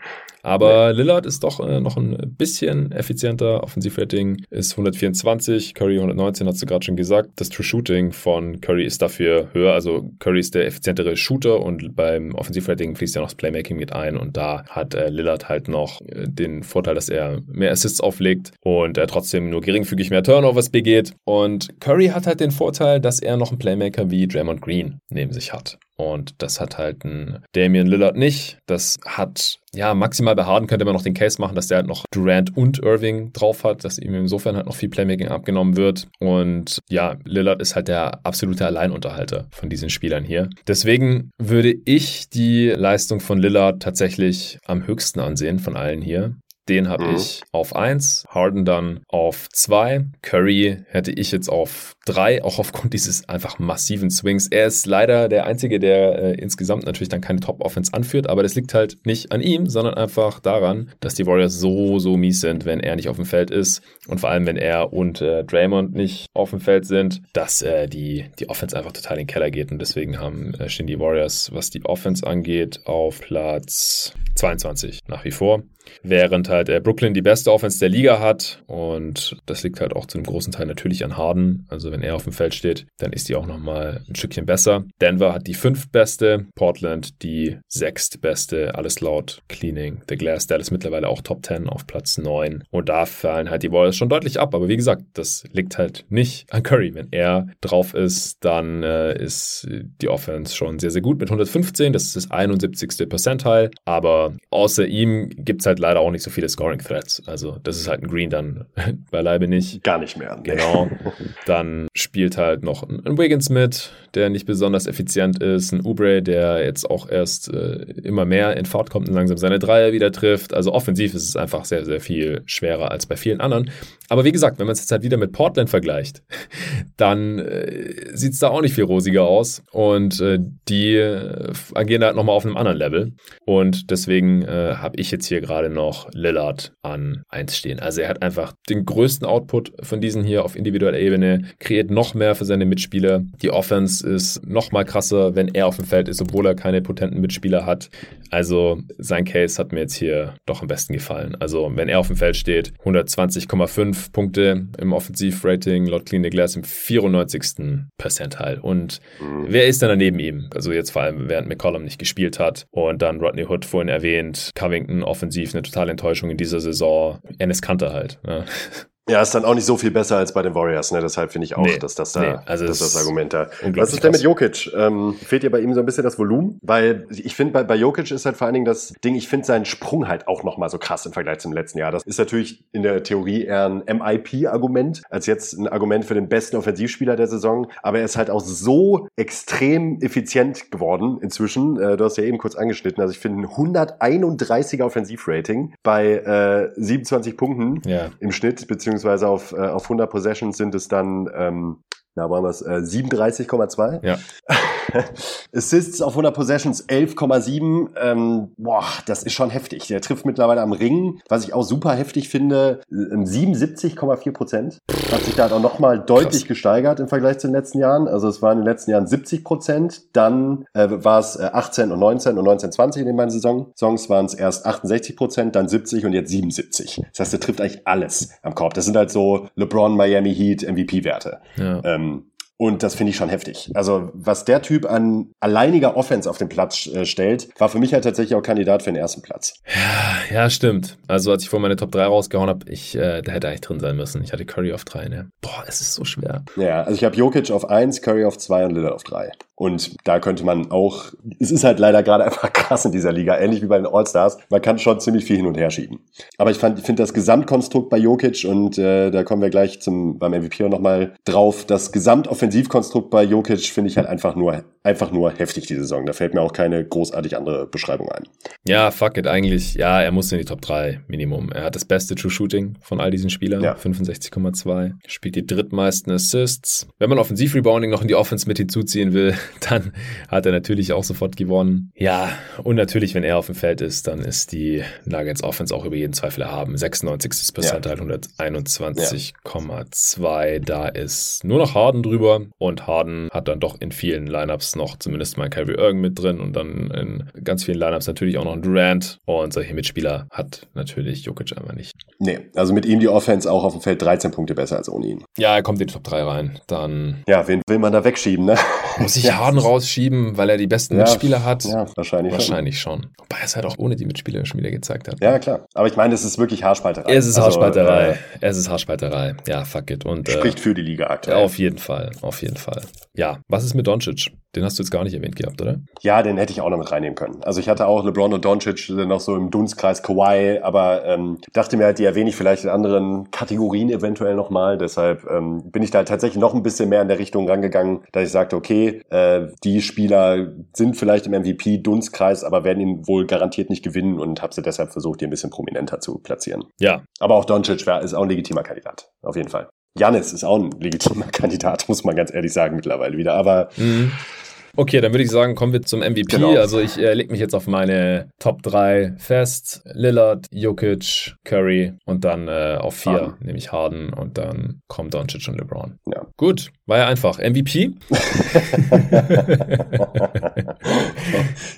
Aber. Lillard ist doch äh, noch ein bisschen effizienter. Offensivrating ist 124, Curry 119, hast du gerade schon gesagt. Das True Shooting von Curry ist dafür höher. Also Curry ist der effizientere Shooter und beim Offensivrating fließt ja noch das Playmaking mit ein. Und da hat äh, Lillard halt noch äh, den Vorteil, dass er mehr Assists auflegt und er trotzdem nur geringfügig mehr Turnovers begeht. Und Curry hat halt den Vorteil, dass er noch einen Playmaker wie Draymond Green neben sich hat. Und das hat halt ein Damian Lillard nicht. Das hat, ja, maximal bei Harden könnte man noch den Case machen, dass der halt noch Durant und Irving drauf hat, dass ihm insofern halt noch viel Playmaking abgenommen wird. Und ja, Lillard ist halt der absolute Alleinunterhalter von diesen Spielern hier. Deswegen würde ich die Leistung von Lillard tatsächlich am höchsten ansehen von allen hier. Den habe mhm. ich auf 1, Harden dann auf 2, Curry hätte ich jetzt auf 3, auch aufgrund dieses einfach massiven Swings. Er ist leider der Einzige, der äh, insgesamt natürlich dann keine Top-Offense anführt, aber das liegt halt nicht an ihm, sondern einfach daran, dass die Warriors so, so mies sind, wenn er nicht auf dem Feld ist und vor allem, wenn er und äh, Draymond nicht auf dem Feld sind, dass äh, die, die Offense einfach total in den Keller geht und deswegen haben, äh, stehen die Warriors, was die Offense angeht, auf Platz 22 nach wie vor. Während halt äh, Brooklyn die beste Offense der Liga hat und das liegt halt auch zu einem großen Teil natürlich an Harden. Also wenn er auf dem Feld steht, dann ist die auch nochmal ein Stückchen besser. Denver hat die fünftbeste, Portland die sechstbeste, alles laut Cleaning. The Glass Dallas mittlerweile auch Top 10 auf Platz 9 und da fallen halt die Warriors schon deutlich ab. Aber wie gesagt, das liegt halt nicht an Curry. Wenn er drauf ist, dann äh, ist die Offense schon sehr, sehr gut mit 115. Das ist das 71. Percentile. Aber außer ihm gibt es halt halt leider auch nicht so viele Scoring Threats. Also das ist halt ein Green dann beileibe nicht.
Gar nicht mehr.
Nee. Genau. Dann spielt halt noch ein Wiggins mit, der nicht besonders effizient ist. Ein Ubre, der jetzt auch erst äh, immer mehr in Fahrt kommt und langsam seine Dreier wieder trifft. Also offensiv ist es einfach sehr, sehr viel schwerer als bei vielen anderen. Aber wie gesagt, wenn man es jetzt halt wieder mit Portland vergleicht, dann äh, sieht es da auch nicht viel rosiger aus. Und äh, die äh, agieren halt nochmal auf einem anderen Level. Und deswegen äh, habe ich jetzt hier gerade noch Lillard an 1 stehen. Also er hat einfach den größten Output von diesen hier auf individueller Ebene, kreiert noch mehr für seine Mitspieler. Die Offense ist noch mal krasser, wenn er auf dem Feld ist, obwohl er keine potenten Mitspieler hat. Also sein Case hat mir jetzt hier doch am besten gefallen. Also wenn er auf dem Feld steht, 120,5 Punkte im Offensivrating laut Clean the Glass im 94. Percentile. Und mhm. wer ist denn daneben ihm? Also jetzt vor allem, während McCollum nicht gespielt hat. Und dann Rodney Hood vorhin erwähnt, Covington offensiv eine totale Enttäuschung in dieser Saison. Ennis Kanter halt. Ja.
Ja, ist dann auch nicht so viel besser als bei den Warriors, ne? Deshalb finde ich auch, nee, dass das da, nee, also das, das Argument da. Was ist denn mit Jokic? Ähm, fehlt dir bei ihm so ein bisschen das Volumen? Weil ich finde, bei, bei Jokic ist halt vor allen Dingen das Ding, ich finde seinen Sprung halt auch nochmal so krass im Vergleich zum letzten Jahr. Das ist natürlich in der Theorie eher ein MIP-Argument, als jetzt ein Argument für den besten Offensivspieler der Saison. Aber er ist halt auch so extrem effizient geworden inzwischen. Äh, du hast ja eben kurz angeschnitten. Also ich finde ein 131er Offensivrating bei äh, 27 Punkten ja. im Schnitt, beziehungsweise beziehungsweise auf, äh, auf 100 Possessions sind es dann ähm, da waren wir es, äh, 37,2.
Ja.
Assists auf 100 Possessions 11,7. Ähm, boah, das ist schon heftig. Der trifft mittlerweile am Ring, was ich auch super heftig finde, 77,4 Prozent. Hat sich da auch nochmal deutlich Krass. gesteigert im Vergleich zu den letzten Jahren. Also es waren in den letzten Jahren 70 Prozent, dann äh, war es äh, 18 und 19 und 19, 20 in den beiden Saison. Songs waren es erst 68 Prozent, dann 70 und jetzt 77. Das heißt, er trifft eigentlich alles am Korb. Das sind halt so LeBron, Miami Heat, MVP-Werte. Ja. Ähm, um, und das finde ich schon heftig. Also, was der Typ an alleiniger Offense auf den Platz äh, stellt, war für mich halt tatsächlich auch Kandidat für den ersten Platz.
Ja, ja stimmt. Also, als ich vor meine Top 3 rausgehauen habe, ich, äh, der hätte eigentlich drin sein müssen. Ich hatte Curry auf 3, ne? Boah, es ist so schwer.
Ja, also ich habe Jokic auf 1, Curry auf 2 und Lillard auf 3. Und da könnte man auch, es ist halt leider gerade einfach krass in dieser Liga, ähnlich wie bei den All-Stars. Man kann schon ziemlich viel hin und her schieben. Aber ich finde das Gesamtkonstrukt bei Jokic und äh, da kommen wir gleich zum beim MVP nochmal drauf. Das Gesamtoffensivkonstrukt bei Jokic finde ich halt einfach nur, einfach nur heftig die Saison. Da fällt mir auch keine großartig andere Beschreibung ein.
Ja, fuck it, eigentlich, ja, er muss in die Top 3 Minimum. Er hat das beste True Shooting von all diesen Spielern, ja. 65,2. Spielt die drittmeisten Assists. Wenn man Offensiv-Rebounding noch in die Offense mit hinzuziehen will, dann hat er natürlich auch sofort gewonnen. Ja, und natürlich, wenn er auf dem Feld ist, dann ist die Nuggets Offense auch über jeden Zweifel erhaben. 96. Percentile, ja. 121,2. Ja. Da ist nur noch Harden drüber und Harden hat dann doch in vielen Lineups noch zumindest mal Kyrie Irving mit drin und dann in ganz vielen Lineups natürlich auch noch Durant und solche Mitspieler hat natürlich Jokic einfach nicht.
Nee, also mit ihm die Offense auch auf dem Feld 13 Punkte besser als ohne ihn.
Ja, er kommt in die Top 3 rein. Dann.
Ja, wen will man da wegschieben, ne?
Muss ich Harden rausschieben, weil er die besten ja, Mitspieler hat?
Ja, wahrscheinlich,
wahrscheinlich schon. schon. Wobei er es halt auch ohne die Mitspieler schon wieder gezeigt hat.
Ja, klar. Aber ich meine, es ist wirklich Haarspalterei.
Es ist also, Haarspalterei. Äh, es ist Haarspalterei. Ja, fuck it. Und,
spricht äh, für die Liga aktuell.
Auf jeden Fall. Auf jeden Fall. Ja, was ist mit Doncic? Den hast du jetzt gar nicht erwähnt gehabt, oder?
Ja, den hätte ich auch noch mit reinnehmen können. Also ich hatte auch LeBron und Doncic noch so im Dunstkreis Kawhi, aber ähm, dachte mir halt, die erwähne ich vielleicht in anderen Kategorien eventuell nochmal. Deshalb ähm, bin ich da tatsächlich noch ein bisschen mehr in der Richtung rangegangen, dass ich sagte, okay, äh, die Spieler sind vielleicht im MVP-Dunstkreis, aber werden ihn wohl garantiert nicht gewinnen und habe sie deshalb versucht, die ein bisschen prominenter zu platzieren.
Ja.
Aber auch Doncic ist auch ein legitimer Kandidat, auf jeden Fall. Janis ist auch ein legitimer Kandidat, muss man ganz ehrlich sagen mittlerweile wieder. Aber
mhm. Okay, dann würde ich sagen, kommen wir zum MVP. Genau. Also ich äh, lege mich jetzt auf meine Top 3 fest. Lillard, Jokic, Curry und dann äh, auf 4 nehme ich Harden und dann kommt Doncic und LeBron.
Ja.
Gut, war ja einfach. MVP?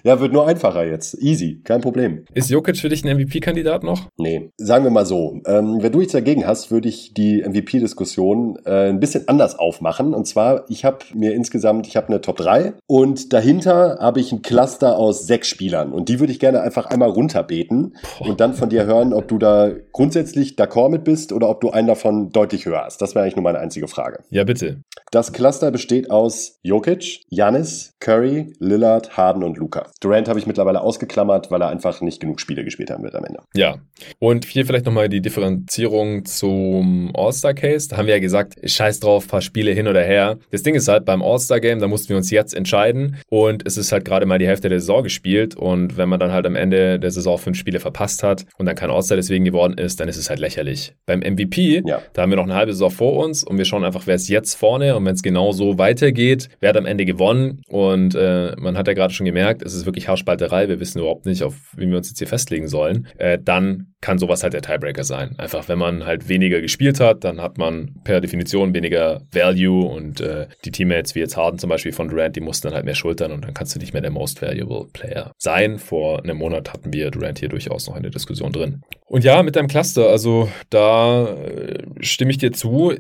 ja, wird nur einfacher jetzt. Easy, kein Problem.
Ist Jokic für dich ein MVP-Kandidat noch?
Nee, sagen wir mal so. Ähm, wenn du nichts dagegen hast, würde ich die MVP-Diskussion äh, ein bisschen anders aufmachen. Und zwar, ich habe mir insgesamt, ich habe eine Top 3 und dahinter habe ich ein Cluster aus sechs Spielern. Und die würde ich gerne einfach einmal runterbeten und dann von dir hören, ob du da grundsätzlich d'accord mit bist oder ob du einen davon deutlich höher hast. Das wäre eigentlich nur meine einzige Frage.
Ja, bitte.
Das Cluster besteht aus Jokic, Janis, Curry, Lillard, Harden und Luca. Durant habe ich mittlerweile ausgeklammert, weil er einfach nicht genug Spiele gespielt haben wird am Ende.
Ja. Und hier vielleicht nochmal die Differenzierung zum All-Star-Case. Da haben wir ja gesagt, scheiß drauf, paar Spiele hin oder her. Das Ding ist halt, beim All-Star-Game, da mussten wir uns jetzt entscheiden, entscheiden. Und es ist halt gerade mal die Hälfte der Saison gespielt. Und wenn man dann halt am Ende der Saison fünf Spiele verpasst hat und dann kein All-Star deswegen geworden ist, dann ist es halt lächerlich. Beim MVP, ja. da haben wir noch eine halbe Saison vor uns und wir schauen einfach, wer ist jetzt vorne. Und wenn es genau so weitergeht, wer hat am Ende gewonnen. Und äh, man hat ja gerade schon gemerkt, es ist wirklich Haarspalterei. Wir wissen überhaupt nicht, auf wie wir uns jetzt hier festlegen sollen. Äh, dann kann sowas halt der Tiebreaker sein. Einfach, wenn man halt weniger gespielt hat, dann hat man per Definition weniger Value und äh, die Teammates wie jetzt Harden zum Beispiel von Durant, die mussten dann halt mehr schultern und dann kannst du nicht mehr der Most Valuable Player sein. Vor einem Monat hatten wir Durant hier durchaus noch eine Diskussion drin. Und ja, mit deinem Cluster, also da äh, stimme ich dir zu.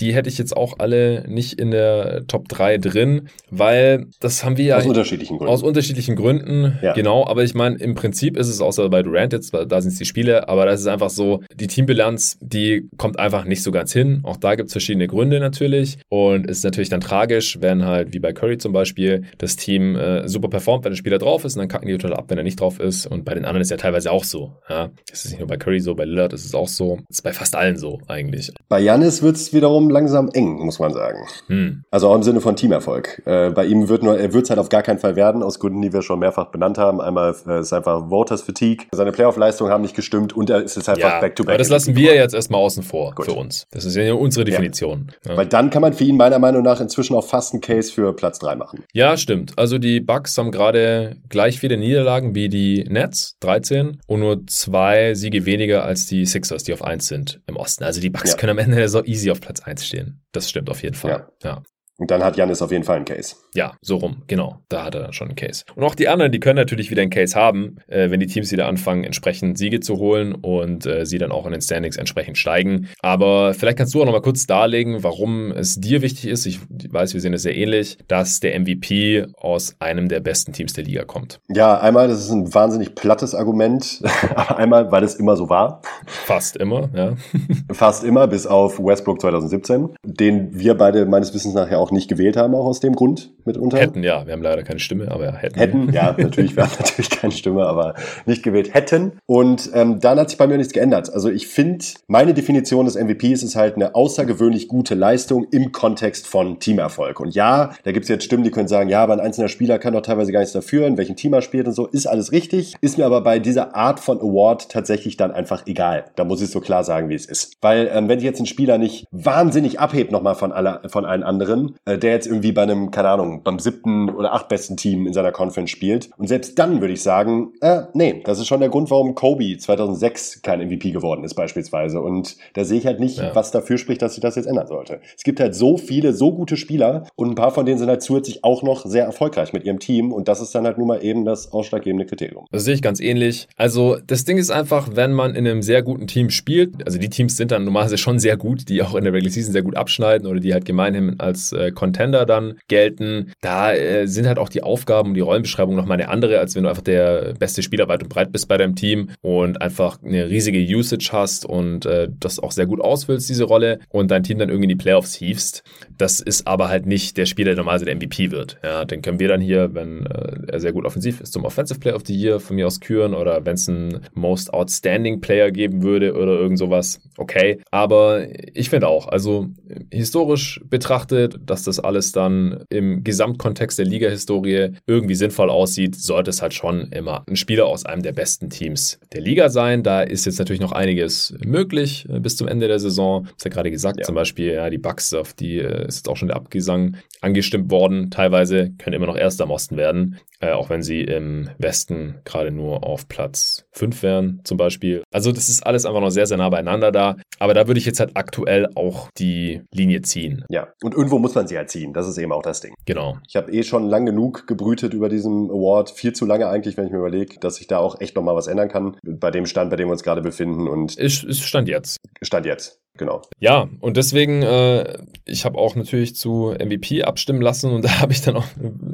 Die hätte ich jetzt auch alle nicht in der Top 3 drin, weil das haben wir ja.
Aus unterschiedlichen Gründen.
Aus unterschiedlichen Gründen, ja. genau. Aber ich meine, im Prinzip ist es außer bei Durant jetzt, da sind es die Spiele, aber das ist einfach so, die Teambilanz, die kommt einfach nicht so ganz hin. Auch da gibt es verschiedene Gründe natürlich. Und es ist natürlich dann tragisch, wenn halt, wie bei Curry zum Beispiel, das Team äh, super performt, wenn der Spieler drauf ist und dann kacken die total ab, wenn er nicht drauf ist. Und bei den anderen ist ja teilweise auch so. Ja, das ist nicht nur bei Curry so, bei Lillard ist es auch so. Das ist bei fast allen so eigentlich.
Bei Janis wird es wiederum langsam eng, muss man sagen. Hm. Also auch im Sinne von Teamerfolg. Äh, bei ihm wird nur, er wird es halt auf gar keinen Fall werden, aus Gründen, die wir schon mehrfach benannt haben. Einmal äh, ist einfach Voters Fatigue. Seine Playoff-Leistungen haben nicht gestimmt und er ist jetzt einfach
ja, back-to-back. Aber das lassen wir jetzt erstmal außen vor Gut. für uns. Das ist ja unsere Definition.
Ja. Ja. Weil dann kann man für ihn meiner Meinung nach inzwischen auch fast einen Case für Platz 3 machen.
Ja, stimmt. Also die Bucks haben gerade gleich viele Niederlagen wie die Nets, 13, und nur zwei Siege weniger als die Sixers, die auf 1 sind im Osten. Also die Bucks können am Ende so easy auf Platz 1 stehen. Das stimmt auf jeden Fall. ja.
Und dann hat Janis auf jeden Fall einen Case.
Ja, so rum, genau. Da hat er schon einen Case. Und auch die anderen, die können natürlich wieder einen Case haben, äh, wenn die Teams wieder anfangen, entsprechend Siege zu holen und äh, sie dann auch in den Standings entsprechend steigen. Aber vielleicht kannst du auch noch mal kurz darlegen, warum es dir wichtig ist. Ich weiß, wir sehen es sehr ähnlich, dass der MVP aus einem der besten Teams der Liga kommt.
Ja, einmal, das ist ein wahnsinnig plattes Argument. einmal, weil es immer so war.
Fast immer, ja.
Fast immer, bis auf Westbrook 2017, den wir beide meines Wissens nachher auch nicht gewählt haben, auch aus dem Grund mitunter.
Hätten, ja. Wir haben leider keine Stimme, aber ja, hätten.
Hätten, ja, natürlich. Wir haben natürlich keine Stimme, aber nicht gewählt hätten. Und ähm, dann hat sich bei mir nichts geändert. Also ich finde, meine Definition des MVPs ist halt eine außergewöhnlich gute Leistung im Kontext von Teamerfolg. Und ja, da gibt es jetzt Stimmen, die können sagen, ja, aber ein einzelner Spieler kann doch teilweise gar nichts dafür, in welchem Team er spielt und so. Ist alles richtig. Ist mir aber bei dieser Art von Award tatsächlich dann einfach egal. Da muss ich so klar sagen, wie es ist. Weil ähm, wenn sich jetzt ein Spieler nicht wahnsinnig abhebt nochmal von, alle, von allen anderen, äh, der jetzt irgendwie bei einem, keine Ahnung, beim siebten oder achtbesten Team in seiner Conference spielt. Und selbst dann würde ich sagen, äh, nee, das ist schon der Grund, warum Kobe 2006 kein MVP geworden ist beispielsweise. Und da sehe ich halt nicht, ja. was dafür spricht, dass sich das jetzt ändern sollte. Es gibt halt so viele, so gute Spieler und ein paar von denen sind halt zusätzlich auch noch sehr erfolgreich mit ihrem Team. Und das ist dann halt nun mal eben das ausschlaggebende Kriterium.
Das sehe ich ganz ähnlich. Also das Ding ist einfach, wenn man in einem sehr guten guten Team spielt, also die Teams sind dann normalerweise schon sehr gut, die auch in der Regular Season sehr gut abschneiden oder die halt gemeinhin als äh, Contender dann gelten, da äh, sind halt auch die Aufgaben und die Rollenbeschreibung nochmal eine andere, als wenn du einfach der beste Spieler weit und breit bist bei deinem Team und einfach eine riesige Usage hast und äh, das auch sehr gut ausfüllst, diese Rolle, und dein Team dann irgendwie in die Playoffs hiefst. Das ist aber halt nicht der Spieler, der normalerweise der MVP wird. Ja, den können wir dann hier, wenn äh, er sehr gut offensiv ist, zum Offensive Player of the Year von mir aus küren oder wenn es einen Most Outstanding Player geben würde oder irgend sowas, okay. Aber ich finde auch, also historisch betrachtet, dass das alles dann im Gesamtkontext der Liga-Historie irgendwie sinnvoll aussieht, sollte es halt schon immer ein Spieler aus einem der besten Teams der Liga sein. Da ist jetzt natürlich noch einiges möglich äh, bis zum Ende der Saison. Ich ja gerade gesagt, ja. zum Beispiel ja, die Bucks, auf die äh, ist jetzt auch schon der Abgesang angestimmt worden. Teilweise können immer noch Erster am Osten werden, äh, auch wenn sie im Westen gerade nur auf Platz 5 wären zum Beispiel. Also das ist alles einfach noch sehr, sehr nah beieinander da. Aber da würde ich jetzt halt aktuell auch die Linie ziehen.
Ja, und irgendwo muss man sie halt ziehen. Das ist eben auch das Ding.
Genau.
Ich habe eh schon lang genug gebrütet über diesen Award. Viel zu lange eigentlich, wenn ich mir überlege, dass ich da auch echt nochmal was ändern kann. Bei dem Stand, bei dem wir uns gerade befinden. Und
ist, ist Stand jetzt.
Stand jetzt. Genau.
Ja, und deswegen, äh, ich habe auch natürlich zu MVP abstimmen lassen und da habe ich dann auch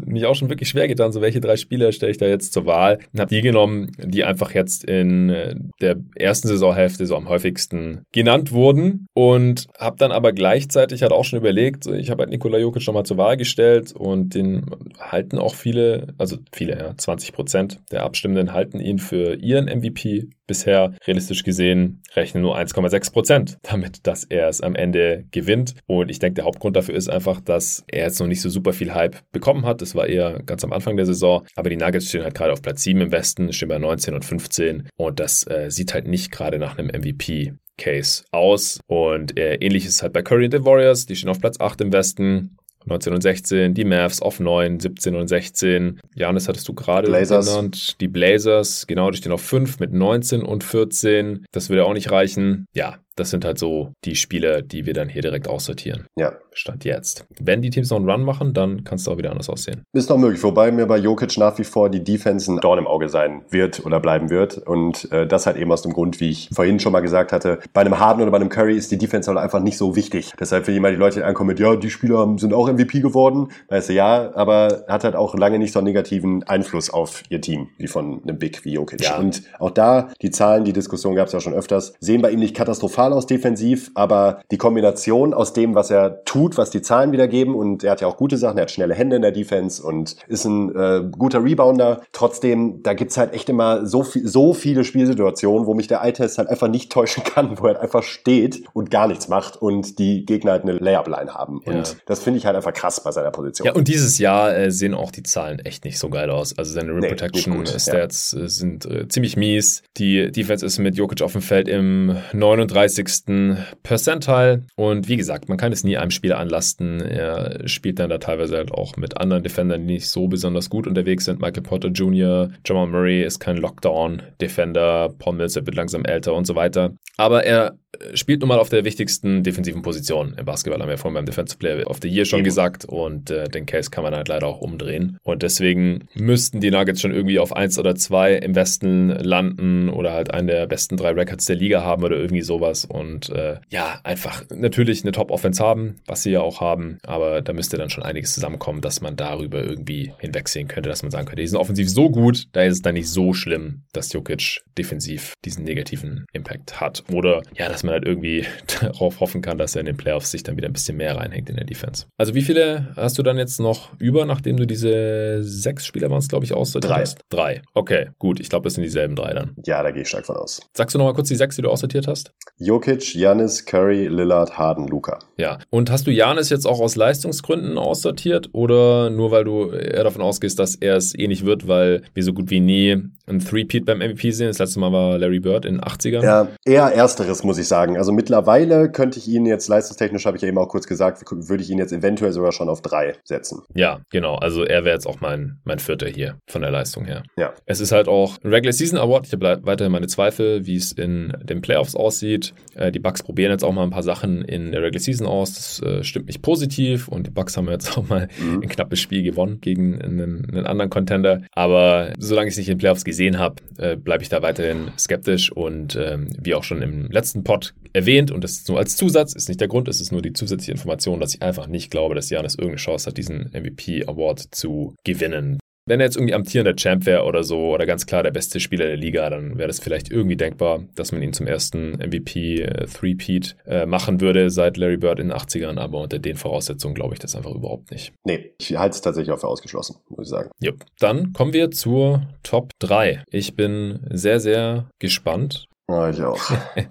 mich auch schon wirklich schwer getan, so welche drei Spieler stelle ich da jetzt zur Wahl und habe die genommen, die einfach jetzt in äh, der ersten Saisonhälfte so am häufigsten genannt wurden und habe dann aber gleichzeitig halt auch schon überlegt, ich habe halt Nikola Jokic nochmal zur Wahl gestellt und den halten auch viele, also viele, ja, 20 Prozent der Abstimmenden halten ihn für ihren MVP bisher realistisch gesehen rechnen nur 1,6 Prozent damit, dass er es am Ende gewinnt. Und ich denke, der Hauptgrund dafür ist einfach, dass er jetzt noch nicht so super viel Hype bekommen hat. Das war eher ganz am Anfang der Saison. Aber die Nuggets stehen halt gerade auf Platz 7 im Westen, stehen bei 19 und 15. Und das äh, sieht halt nicht gerade nach einem MVP Case aus. Und äh, ähnlich ist es halt bei Curry und the Warriors. Die stehen auf Platz 8 im Westen. 19 und 16, die Mavs auf 9, 17 und 16. Janis hattest du gerade genannt. Die Blazers, genau, die stehen auf 5 mit 19 und 14. Das würde auch nicht reichen. Ja, das sind halt so die Spiele, die wir dann hier direkt aussortieren.
Ja.
Stand jetzt. Wenn die Teams noch einen Run machen, dann kann es auch wieder anders aussehen.
Ist noch möglich, wobei mir bei Jokic nach wie vor die Defense ein Dorn im Auge sein wird oder bleiben wird. Und äh, das halt eben aus dem Grund, wie ich vorhin schon mal gesagt hatte, bei einem Harden oder bei einem Curry ist die Defense halt einfach nicht so wichtig. Deshalb, wenn jemand die Leute ankommen mit, ja, die Spieler sind auch MVP geworden, weißt du, ja, aber hat halt auch lange nicht so einen negativen Einfluss auf ihr Team, wie von einem Big wie Jokic. Ja. Und auch da, die Zahlen, die Diskussion gab es ja schon öfters, sehen bei ihm nicht katastrophal brutal aus defensiv, aber die Kombination aus dem, was er tut, was die Zahlen wiedergeben, und er hat ja auch gute Sachen, er hat schnelle Hände in der Defense und ist ein äh, guter Rebounder. Trotzdem, da gibt's halt echt immer so, viel, so viele Spielsituationen, wo mich der Eye-Test halt einfach nicht täuschen kann, wo er halt einfach steht und gar nichts macht und die Gegner halt eine Layup-Line haben. Ja. Und das finde ich halt einfach krass bei seiner Position.
Ja, und dieses Jahr äh, sehen auch die Zahlen echt nicht so geil aus. Also seine Rim nee, Protection Stats ja. Äh, sind äh, ziemlich mies. Die Defense ist mit Jokic auf dem Feld im 39 50. Percentile. Und wie gesagt, man kann es nie einem Spieler anlasten. Er spielt dann da teilweise halt auch mit anderen Defendern, die nicht so besonders gut unterwegs sind. Michael Potter Jr., Jamal Murray ist kein Lockdown-Defender, Paul Millsap wird langsam älter und so weiter. Aber er spielt nun mal auf der wichtigsten defensiven Position im Basketball, haben wir vorhin beim Defensive Player of the Year schon Eben. gesagt und äh, den Case kann man halt leider auch umdrehen. Und deswegen müssten die Nuggets schon irgendwie auf 1 oder 2 im Westen landen oder halt einen der besten drei Records der Liga haben oder irgendwie sowas und äh, ja, einfach natürlich eine Top-Offense haben, was sie ja auch haben, aber da müsste dann schon einiges zusammenkommen, dass man darüber irgendwie hinwegsehen könnte, dass man sagen könnte, die sind offensiv so gut, da ist es dann nicht so schlimm, dass Jokic defensiv diesen negativen Impact hat. Oder ja, dass man halt irgendwie darauf hoffen kann, dass er in den Playoffs sich dann wieder ein bisschen mehr reinhängt in der Defense. Also wie viele hast du dann jetzt noch über, nachdem du diese sechs Spieler waren es, glaube ich, aussortiert
drei.
hast? Drei. Okay, gut. Ich glaube, das sind dieselben drei dann.
Ja, da gehe ich stark von aus.
Sagst du nochmal kurz die sechs, die du aussortiert hast?
Jokic, Janis, Curry, Lillard, Harden, Luca.
Ja. Und hast du Janis jetzt auch aus Leistungsgründen aussortiert oder nur weil du eher davon ausgehst, dass er es eh nicht wird, weil wir so gut wie nie ein Three-Peat beim MVP sehen? Das letzte Mal war Larry Bird in den 80ern.
Ja, eher ersteres, muss ich sagen. Also mittlerweile könnte ich ihn jetzt, leistungstechnisch habe ich ja eben auch kurz gesagt, würde ich ihn jetzt eventuell sogar schon auf drei setzen.
Ja, genau. Also er wäre jetzt auch mein, mein Vierter hier von der Leistung her.
Ja.
Es ist halt auch ein Regular Season Award. Ich habe weiterhin meine Zweifel, wie es in den Playoffs aussieht. Äh, die Bucks probieren jetzt auch mal ein paar Sachen in der Regular Season aus. Das äh, stimmt mich positiv und die Bucks haben jetzt auch mal mhm. ein knappes Spiel gewonnen gegen einen, einen anderen Contender. Aber solange ich es nicht in den Playoffs gesehen habe, äh, bleibe ich da weiterhin skeptisch und ähm, wie auch schon im letzten Pod erwähnt und das ist nur als Zusatz, ist nicht der Grund, es ist nur die zusätzliche Information, dass ich einfach nicht glaube, dass Janis irgendeine Chance hat, diesen MVP Award zu gewinnen. Wenn er jetzt irgendwie amtierender Champ wäre oder so oder ganz klar der beste Spieler der Liga, dann wäre das vielleicht irgendwie denkbar, dass man ihn zum ersten MVP äh, Three-Peat äh, machen würde seit Larry Bird in den 80ern, aber unter den Voraussetzungen glaube ich das einfach überhaupt nicht.
Nee, ich halte es tatsächlich auch für ausgeschlossen, muss ich sagen.
Jupp. Dann kommen wir zur Top 3. Ich bin sehr, sehr gespannt.
Ja, ich auch.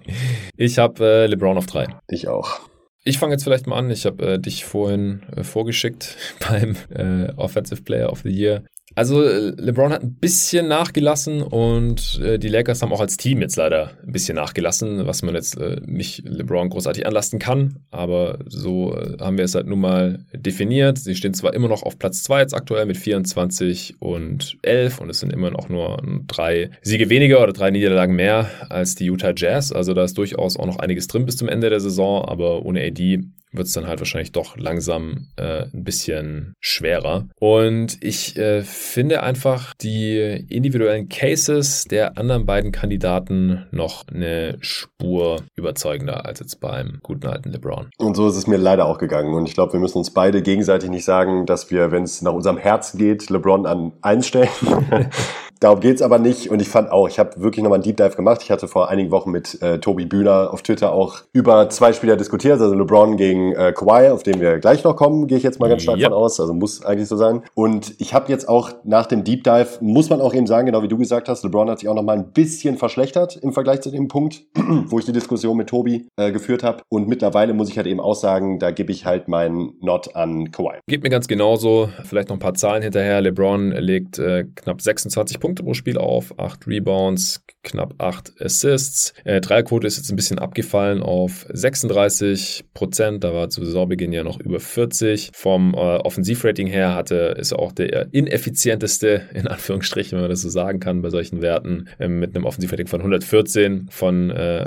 ich habe äh, LeBron auf 3.
Ich auch.
Ich fange jetzt vielleicht mal an. Ich habe äh, dich vorhin äh, vorgeschickt beim äh, Offensive Player of the Year. Also äh, LeBron hat ein bisschen nachgelassen und äh, die Lakers haben auch als Team jetzt leider ein bisschen nachgelassen, was man jetzt äh, nicht LeBron großartig anlasten kann. Aber so äh, haben wir es halt nun mal definiert. Sie stehen zwar immer noch auf Platz 2 jetzt aktuell mit 24 und 11 und es sind immer noch nur drei Siege weniger oder drei Niederlagen mehr als die Utah Jazz. Also da ist durchaus auch noch einiges drin bis zum Ende der Saison, aber ohne AD wird es dann halt wahrscheinlich doch langsam äh, ein bisschen schwerer. Und ich äh, finde einfach die individuellen Cases der anderen beiden Kandidaten noch eine Spur überzeugender als jetzt beim guten alten LeBron.
Und so ist es mir leider auch gegangen. Und ich glaube, wir müssen uns beide gegenseitig nicht sagen, dass wir, wenn es nach unserem Herz geht, LeBron an eins stellen. Darum geht's aber nicht. Und ich fand auch, ich habe wirklich nochmal einen Deep Dive gemacht. Ich hatte vor einigen Wochen mit äh, Tobi Bühler auf Twitter auch über zwei Spieler diskutiert, also LeBron gegen äh, Kawhi, auf den wir gleich noch kommen, gehe ich jetzt mal ganz stark yep. von aus. Also muss eigentlich so sein. Und ich habe jetzt auch nach dem Deep Dive, muss man auch eben sagen, genau wie du gesagt hast, LeBron hat sich auch nochmal ein bisschen verschlechtert im Vergleich zu dem Punkt, wo ich die Diskussion mit Tobi äh, geführt habe. Und mittlerweile muss ich halt eben auch sagen, da gebe ich halt meinen Not an Kawhi.
Geht mir ganz genauso. Vielleicht noch ein paar Zahlen hinterher. LeBron legt äh, knapp 26 Punkte Punkte pro Spiel auf, 8 Rebounds, knapp 8 Assists. Äh, Dreierquote ist jetzt ein bisschen abgefallen auf 36 Prozent. Da war zu Saisonbeginn ja noch über 40. Vom äh, Offensivrating her hatte, ist er auch der ineffizienteste, in Anführungsstrichen, wenn man das so sagen kann, bei solchen Werten, äh, mit einem Offensivrating von 114 von äh,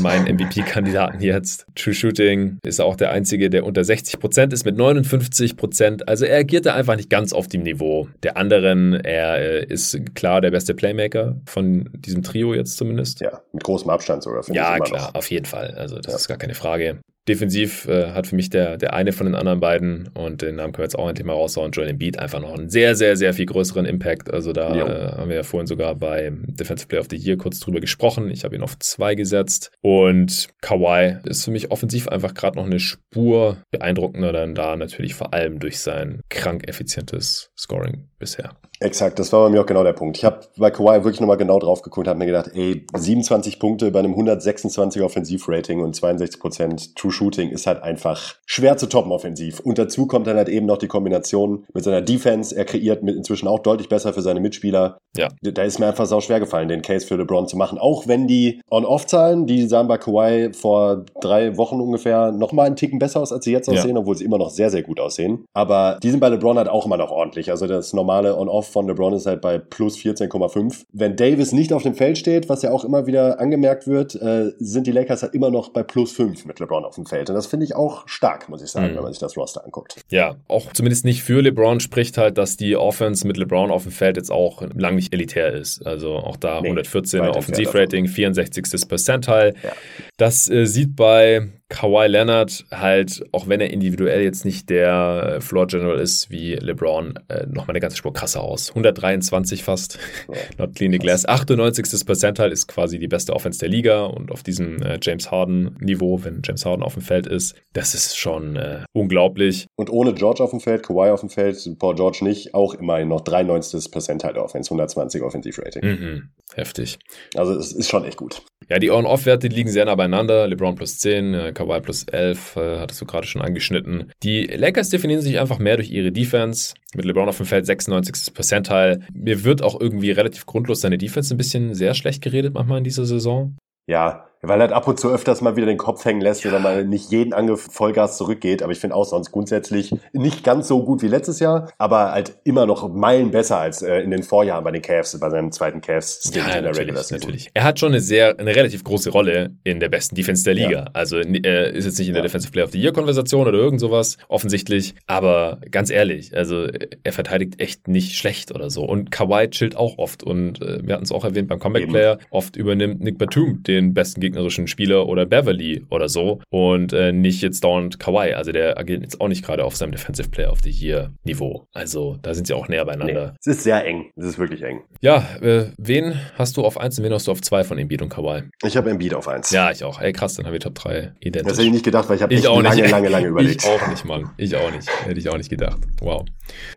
meinen MVP-Kandidaten jetzt. True Shooting ist auch der einzige, der unter 60 Prozent ist mit 59 Prozent. Also er agiert da einfach nicht ganz auf dem Niveau der anderen. Er äh, ist klar der beste Playmaker von diesem Trio jetzt zumindest.
Ja, mit großem Abstand sogar.
Ja, klar, noch. auf jeden Fall. Also das ja. ist gar keine Frage. Defensiv äh, hat für mich der, der eine von den anderen beiden, und den Namen können wir jetzt auch endlich mal raushauen, Joel Embiid, einfach noch einen sehr, sehr, sehr viel größeren Impact. Also da äh, haben wir ja vorhin sogar bei Defensive Player of the Year kurz drüber gesprochen. Ich habe ihn auf zwei gesetzt. Und Kawhi ist für mich offensiv einfach gerade noch eine Spur beeindruckender, dann da natürlich vor allem durch sein krank effizientes Scoring bisher.
Exakt, das war bei mir auch genau der Punkt. Ich habe bei Kawhi wirklich nochmal genau drauf geguckt und habe mir gedacht, ey, 27 Punkte bei einem 126 Offensivrating und 62% True Shooting ist halt einfach schwer zu toppen offensiv. Und dazu kommt dann halt eben noch die Kombination mit seiner Defense. Er kreiert mit inzwischen auch deutlich besser für seine Mitspieler.
Ja.
Da ist mir einfach sau schwer gefallen, den Case für LeBron zu machen. Auch wenn die On-Off-Zahlen, die sahen bei Kawhi vor drei Wochen ungefähr nochmal einen Ticken besser aus, als sie jetzt aussehen, ja. obwohl sie immer noch sehr, sehr gut aussehen. Aber die sind bei LeBron halt auch immer noch ordentlich. Also das normale On-Off von LeBron ist halt bei plus 14,5. Wenn Davis nicht auf dem Feld steht, was ja auch immer wieder angemerkt wird, äh, sind die Lakers halt immer noch bei plus 5 mit LeBron auf dem Feld. Und das finde ich auch stark, muss ich sagen, mhm. wenn man sich das Roster anguckt.
Ja, auch zumindest nicht für LeBron spricht halt, dass die Offense mit LeBron auf dem Feld jetzt auch lang nicht elitär ist. Also auch da nee, 114er Offensivrating, 64. Percentile. Ja. Das äh, sieht bei Kawhi Leonard halt, auch wenn er individuell jetzt nicht der Floor General ist wie LeBron, äh, nochmal eine ganze Spur krasser aus. 123 fast, ja, not Clinic Glass. 98. Percentile ist quasi die beste Offense der Liga und auf diesem äh, James Harden Niveau, wenn James Harden auf dem Feld ist, das ist schon äh, unglaublich.
Und ohne George auf dem Feld, Kawhi auf dem Feld, Paul George nicht, auch immerhin noch 93. Percentile der Offense, 120 Offensivrating.
Mhm, heftig.
Also es ist schon echt gut.
Ja, die On-Off-Werte liegen sehr nah beieinander. LeBron plus 10, äh, Kawhi plus 11, äh, hattest du gerade schon angeschnitten. Die Lakers definieren sich einfach mehr durch ihre Defense. Mit LeBron auf dem Feld 96. Percentile. Mir wird auch irgendwie relativ grundlos seine Defense ein bisschen sehr schlecht geredet manchmal in dieser Saison.
Ja, Weil er halt ab und zu öfters mal wieder den Kopf hängen lässt ja. oder mal nicht jeden Angriff Vollgas zurückgeht. Aber ich finde auch sonst grundsätzlich nicht ganz so gut wie letztes Jahr, aber halt immer noch Meilen besser als äh, in den Vorjahren bei den Cavs, bei seinem zweiten Cavs
ja, in der Regular Season. Natürlich. Er hat schon eine sehr, eine relativ große Rolle in der besten Defense der Liga. Ja. Also er ist jetzt nicht in der Defensive Player of the Year Konversation oder irgend sowas offensichtlich, aber ganz ehrlich, also er verteidigt echt nicht schlecht oder so. Und Kawhi chillt auch oft und äh, wir hatten es auch erwähnt beim Comeback Player, oft übernimmt Nick Batum den besten gegnerischen Spieler oder Beverly oder so und äh, nicht jetzt dauernd Kawhi. Also der agiert jetzt auch nicht gerade auf seinem Defensive Player of the Year Niveau. Also da sind sie auch näher beieinander.
Nee, es ist sehr eng. Es ist wirklich eng.
Ja, äh, wen hast du auf 1 und wen hast du auf 2 von Embiid und Kawhi?
Ich habe Embiid auf 1.
Ja, ich auch. Ey, krass, dann habe ich Top 3
identisch. Das hätte ich nicht gedacht, weil ich habe lange, lange, lange, lange überlegt.
Ich auch nicht, Mann. Ich auch nicht. Hätte ich auch nicht gedacht. Wow.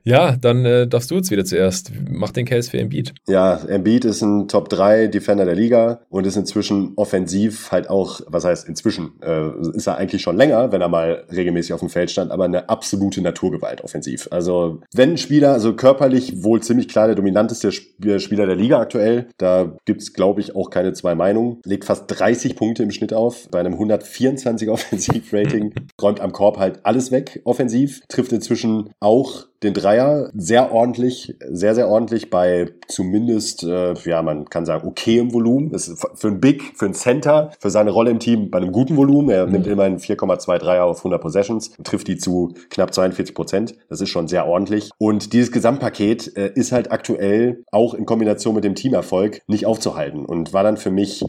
Ja, dann äh, darfst du jetzt wieder zuerst. Mach den Case für Embiid.
Ja, Embiid ist ein Top 3 Defender der Liga und ist inzwischen offensiv halt auch, was heißt inzwischen, äh, ist er eigentlich schon länger, wenn er mal regelmäßig auf dem Feld stand, aber eine absolute Naturgewalt offensiv. Also wenn ein Spieler, also körperlich wohl ziemlich klar der dominanteste Spieler der Liga aktuell, da gibt's glaube ich auch keine zwei Meinungen, legt fast 30 Punkte im Schnitt auf, bei einem 124 Offensivrating, räumt am Korb halt alles weg offensiv, trifft inzwischen auch den Dreier sehr ordentlich, sehr, sehr ordentlich bei zumindest, äh, ja, man kann sagen, okay im Volumen. Das ist für ein Big, für ein Center, für seine Rolle im Team bei einem guten Volumen. Er mhm. nimmt immerhin 4,2 Dreier auf 100 Possessions trifft die zu knapp 42 Prozent. Das ist schon sehr ordentlich. Und dieses Gesamtpaket äh, ist halt aktuell auch in Kombination mit dem Teamerfolg nicht aufzuhalten und war dann für mich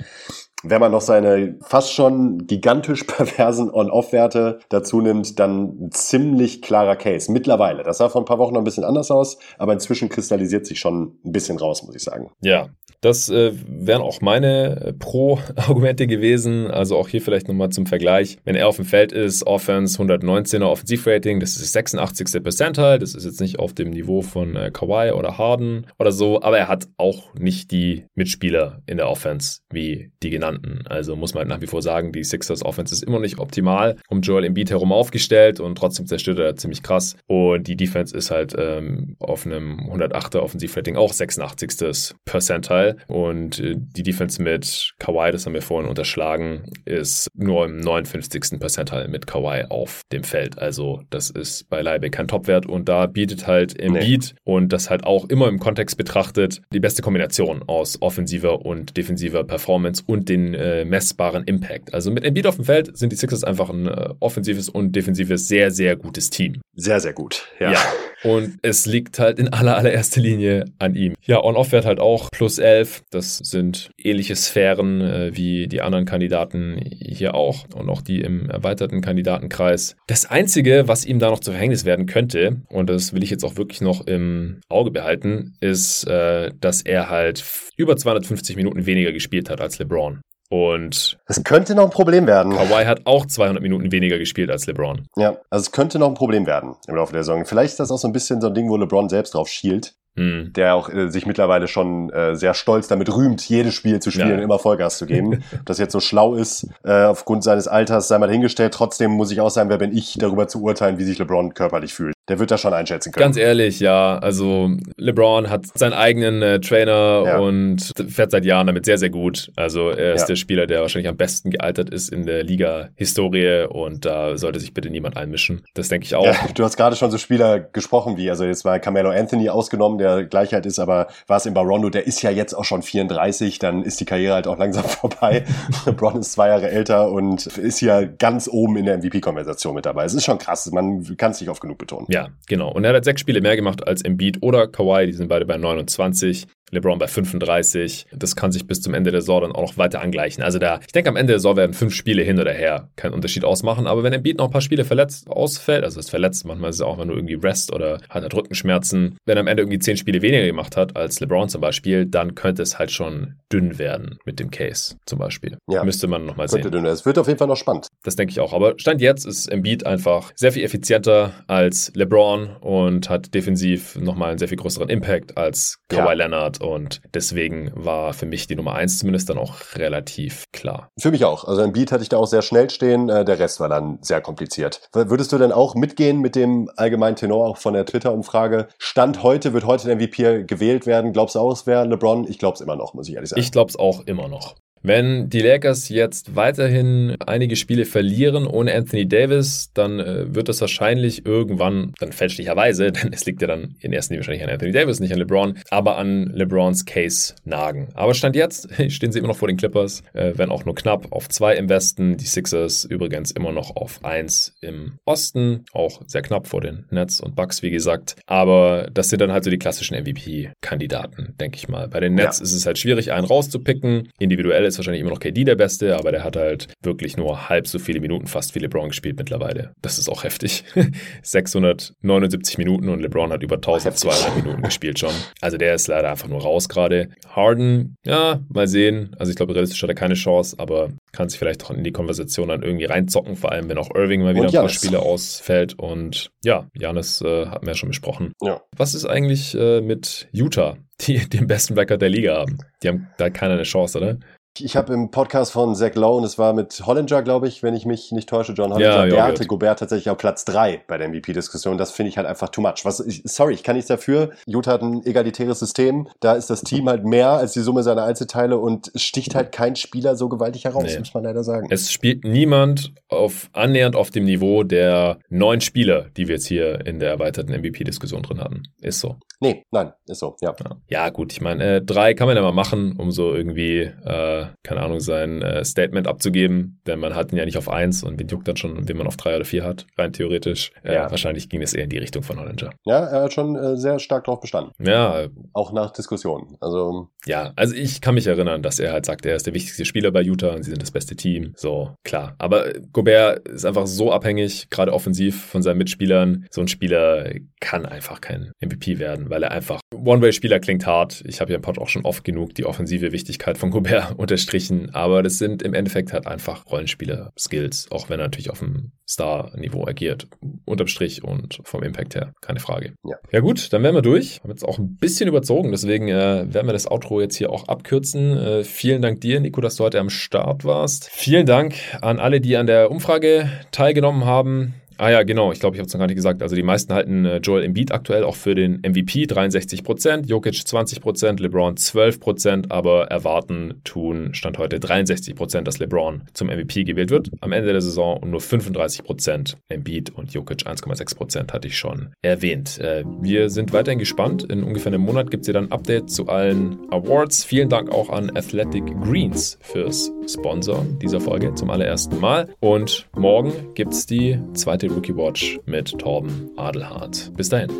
wenn man noch seine fast schon gigantisch perversen On-Off-Werte dazu nimmt, dann ein ziemlich klarer Case. Mittlerweile. Das sah vor ein paar Wochen noch ein bisschen anders aus, aber inzwischen kristallisiert sich schon ein bisschen raus, muss ich sagen.
Ja, das äh, wären auch meine äh, Pro-Argumente gewesen. Also auch hier vielleicht nochmal zum Vergleich. Wenn er auf dem Feld ist, Offense 119er Offensivrating, das ist das 86. Percentile. Das ist jetzt nicht auf dem Niveau von äh, Kawhi oder Harden oder so, aber er hat auch nicht die Mitspieler in der Offense wie die genannten. Also muss man nach wie vor sagen, die Sixers Offense ist immer nicht optimal um Joel Embiid herum aufgestellt und trotzdem zerstört er ziemlich krass. Und die Defense ist halt ähm, auf einem 108er Offensivrating auch 86. Percentile. Und äh, die Defense mit Kawhi, das haben wir vorhin unterschlagen, ist nur im 59. Percentile mit Kawhi auf dem Feld. Also das ist beileibe kein Topwert und da bietet halt Embiid nee. und das halt auch immer im Kontext betrachtet die beste Kombination aus offensiver und defensiver Performance und den äh, messbaren Impact. Also mit Embiid auf dem Feld sind die Sixers einfach ein äh, offensives und defensives sehr, sehr gutes Team.
Sehr, sehr gut. Ja. ja.
Und es liegt halt in aller, allererster Linie an ihm. Ja, On-Off-Wert halt auch plus 11. Das sind ähnliche Sphären äh, wie die anderen Kandidaten hier auch und auch die im erweiterten Kandidatenkreis. Das Einzige, was ihm da noch zu Verhängnis werden könnte, und das will ich jetzt auch wirklich noch im Auge behalten, ist, äh, dass er halt über 250 Minuten weniger gespielt hat als LeBron. Und
es könnte noch ein Problem werden.
Kawhi hat auch 200 Minuten weniger gespielt als LeBron.
Ja, also es könnte noch ein Problem werden im Laufe der Saison. Vielleicht ist das auch so ein bisschen so ein Ding, wo LeBron selbst drauf schielt. Hm. Der auch äh, sich mittlerweile schon äh, sehr stolz damit rühmt, jedes Spiel zu spielen ja. und immer Vollgas zu geben. Ob das jetzt so schlau ist, äh, aufgrund seines Alters sei mal hingestellt. Trotzdem muss ich auch sagen, wer bin ich, darüber zu urteilen, wie sich LeBron körperlich fühlt der wird das schon einschätzen können.
Ganz ehrlich, ja. Also LeBron hat seinen eigenen äh, Trainer ja. und fährt seit Jahren damit sehr, sehr gut. Also er ist ja. der Spieler, der wahrscheinlich am besten gealtert ist in der Liga-Historie und da sollte sich bitte niemand einmischen. Das denke ich auch. Ja,
du hast gerade schon so Spieler gesprochen wie, also jetzt war Carmelo Anthony ausgenommen, der Gleichheit ist, aber war es in Barondo, der ist ja jetzt auch schon 34, dann ist die Karriere halt auch langsam vorbei. LeBron ist zwei Jahre älter und ist hier ganz oben in der MVP-Konversation mit dabei. Es ist schon krass, man kann es nicht oft genug betonen.
Ja, ja, genau. Und er hat sechs Spiele mehr gemacht als Embiid oder Kawhi. Die sind beide bei 29. LeBron bei 35. Das kann sich bis zum Ende der Saison dann auch noch weiter angleichen. Also da, ich denke, am Ende der Saison werden fünf Spiele hin oder her keinen Unterschied ausmachen. Aber wenn Embiid noch ein paar Spiele verletzt ausfällt, also ist verletzt, manchmal ist es auch nur irgendwie Rest oder hat er Rückenschmerzen. Wenn er am Ende irgendwie zehn Spiele weniger gemacht hat als LeBron zum Beispiel, dann könnte es halt schon dünn werden mit dem Case zum Beispiel. Ja. Müsste man nochmal sehen.
Dünn. Es wird auf jeden Fall noch spannend.
Das denke ich auch. Aber Stand jetzt ist Embiid einfach sehr viel effizienter als LeBron und hat defensiv nochmal einen sehr viel größeren Impact als Kawhi ja. Leonard und deswegen war für mich die Nummer 1 zumindest dann auch relativ klar.
Für mich auch. Also ein Beat hatte ich da auch sehr schnell stehen. Äh, der Rest war dann sehr kompliziert. Würdest du denn auch mitgehen mit dem allgemeinen Tenor auch von der Twitter-Umfrage? Stand heute, wird heute der MVP gewählt werden? Glaubst du auch, es wäre LeBron? Ich glaube es immer noch, muss ich ehrlich sagen.
Ich glaube es auch immer noch. Wenn die Lakers jetzt weiterhin einige Spiele verlieren ohne Anthony Davis, dann äh, wird das wahrscheinlich irgendwann, dann fälschlicherweise, denn es liegt ja dann in erster Linie wahrscheinlich an Anthony Davis, nicht an LeBron, aber an LeBrons Case nagen. Aber Stand jetzt stehen sie immer noch vor den Clippers, äh, wenn auch nur knapp auf zwei im Westen. Die Sixers übrigens immer noch auf eins im Osten, auch sehr knapp vor den Nets und Bucks, wie gesagt. Aber das sind dann halt so die klassischen MVP-Kandidaten, denke ich mal. Bei den Nets ja. ist es halt schwierig, einen rauszupicken. Individuell ist wahrscheinlich immer noch KD der Beste, aber der hat halt wirklich nur halb so viele Minuten fast wie LeBron gespielt mittlerweile. Das ist auch heftig. 679 Minuten und LeBron hat über 1200 Minuten gespielt schon. Also der ist leider einfach nur raus gerade. Harden, ja, mal sehen. Also ich glaube, realistisch hat er keine Chance, aber kann sich vielleicht auch in die Konversation dann irgendwie reinzocken, vor allem wenn auch Irving mal wieder ein paar Spiele ausfällt. Und ja, Janis äh, hatten wir ja schon besprochen. Ja. Was ist eigentlich äh, mit Utah, die den besten Record der Liga haben? Die haben da keiner eine Chance, oder?
Ich habe im Podcast von Zach Lowe, und es war mit Hollinger, glaube ich, wenn ich mich nicht täusche, John Hollinger, ja, der hatte Gobert tatsächlich auf Platz drei bei der MVP-Diskussion. Das finde ich halt einfach too much. Was, ich, sorry, ich kann nichts dafür. Utah hat ein egalitäres System. Da ist das Team halt mehr als die Summe seiner Einzelteile und sticht halt kein Spieler so gewaltig heraus, nee. muss man leider sagen.
Es spielt niemand auf annähernd auf dem Niveau der neun Spieler, die wir jetzt hier in der erweiterten MVP-Diskussion drin hatten. Ist so.
Nee, nein, ist so, ja.
Ja, ja gut, ich meine, äh, drei kann man ja mal machen, um so irgendwie, äh, keine Ahnung, sein äh, Statement abzugeben, denn man hat ihn ja nicht auf eins und wen juckt dann schon, wen man auf drei oder vier hat, rein theoretisch. Äh, ja. Wahrscheinlich ging es eher in die Richtung von Hollinger.
Ja, er hat schon äh, sehr stark drauf bestanden.
Ja.
Auch nach Diskussionen. Also.
Ja, also ich kann mich erinnern, dass er halt sagt, er ist der wichtigste Spieler bei Utah und sie sind das beste Team. So, klar. Aber Gobert ist einfach so abhängig, gerade offensiv von seinen Mitspielern. So ein Spieler kann einfach kein MVP werden weil er einfach One-Way-Spieler klingt hart. Ich habe ja im Pod auch schon oft genug die offensive Wichtigkeit von Gobert unterstrichen, aber das sind im Endeffekt halt einfach Rollenspieler-Skills, auch wenn er natürlich auf dem Star-Niveau agiert. Unterm Strich und vom Impact her, keine Frage. Ja, ja gut, dann wären wir durch. Haben jetzt auch ein bisschen überzogen, deswegen äh, werden wir das Outro jetzt hier auch abkürzen. Äh, vielen Dank dir, Nico, dass du heute am Start warst. Vielen Dank an alle, die an der Umfrage teilgenommen haben. Ah ja, genau. Ich glaube, ich habe es noch gar nicht gesagt. Also die meisten halten äh, Joel Embiid aktuell auch für den MVP 63% Jokic 20% LeBron 12% aber erwarten tun Stand heute 63% dass LeBron zum MVP gewählt wird am Ende der Saison und nur 35% Embiid und Jokic 1,6% hatte ich schon erwähnt. Äh, wir sind weiterhin gespannt. In ungefähr einem Monat gibt es hier dann Update zu allen Awards. Vielen Dank auch an Athletic Greens fürs Sponsor dieser Folge zum allerersten Mal. Und morgen gibt es die zweite Rookie Watch mit Torben Adelhardt. Bis dahin.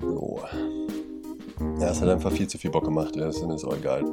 Jo. Ja, es hat einfach viel zu viel Bock gemacht. Ja, ist auch egal.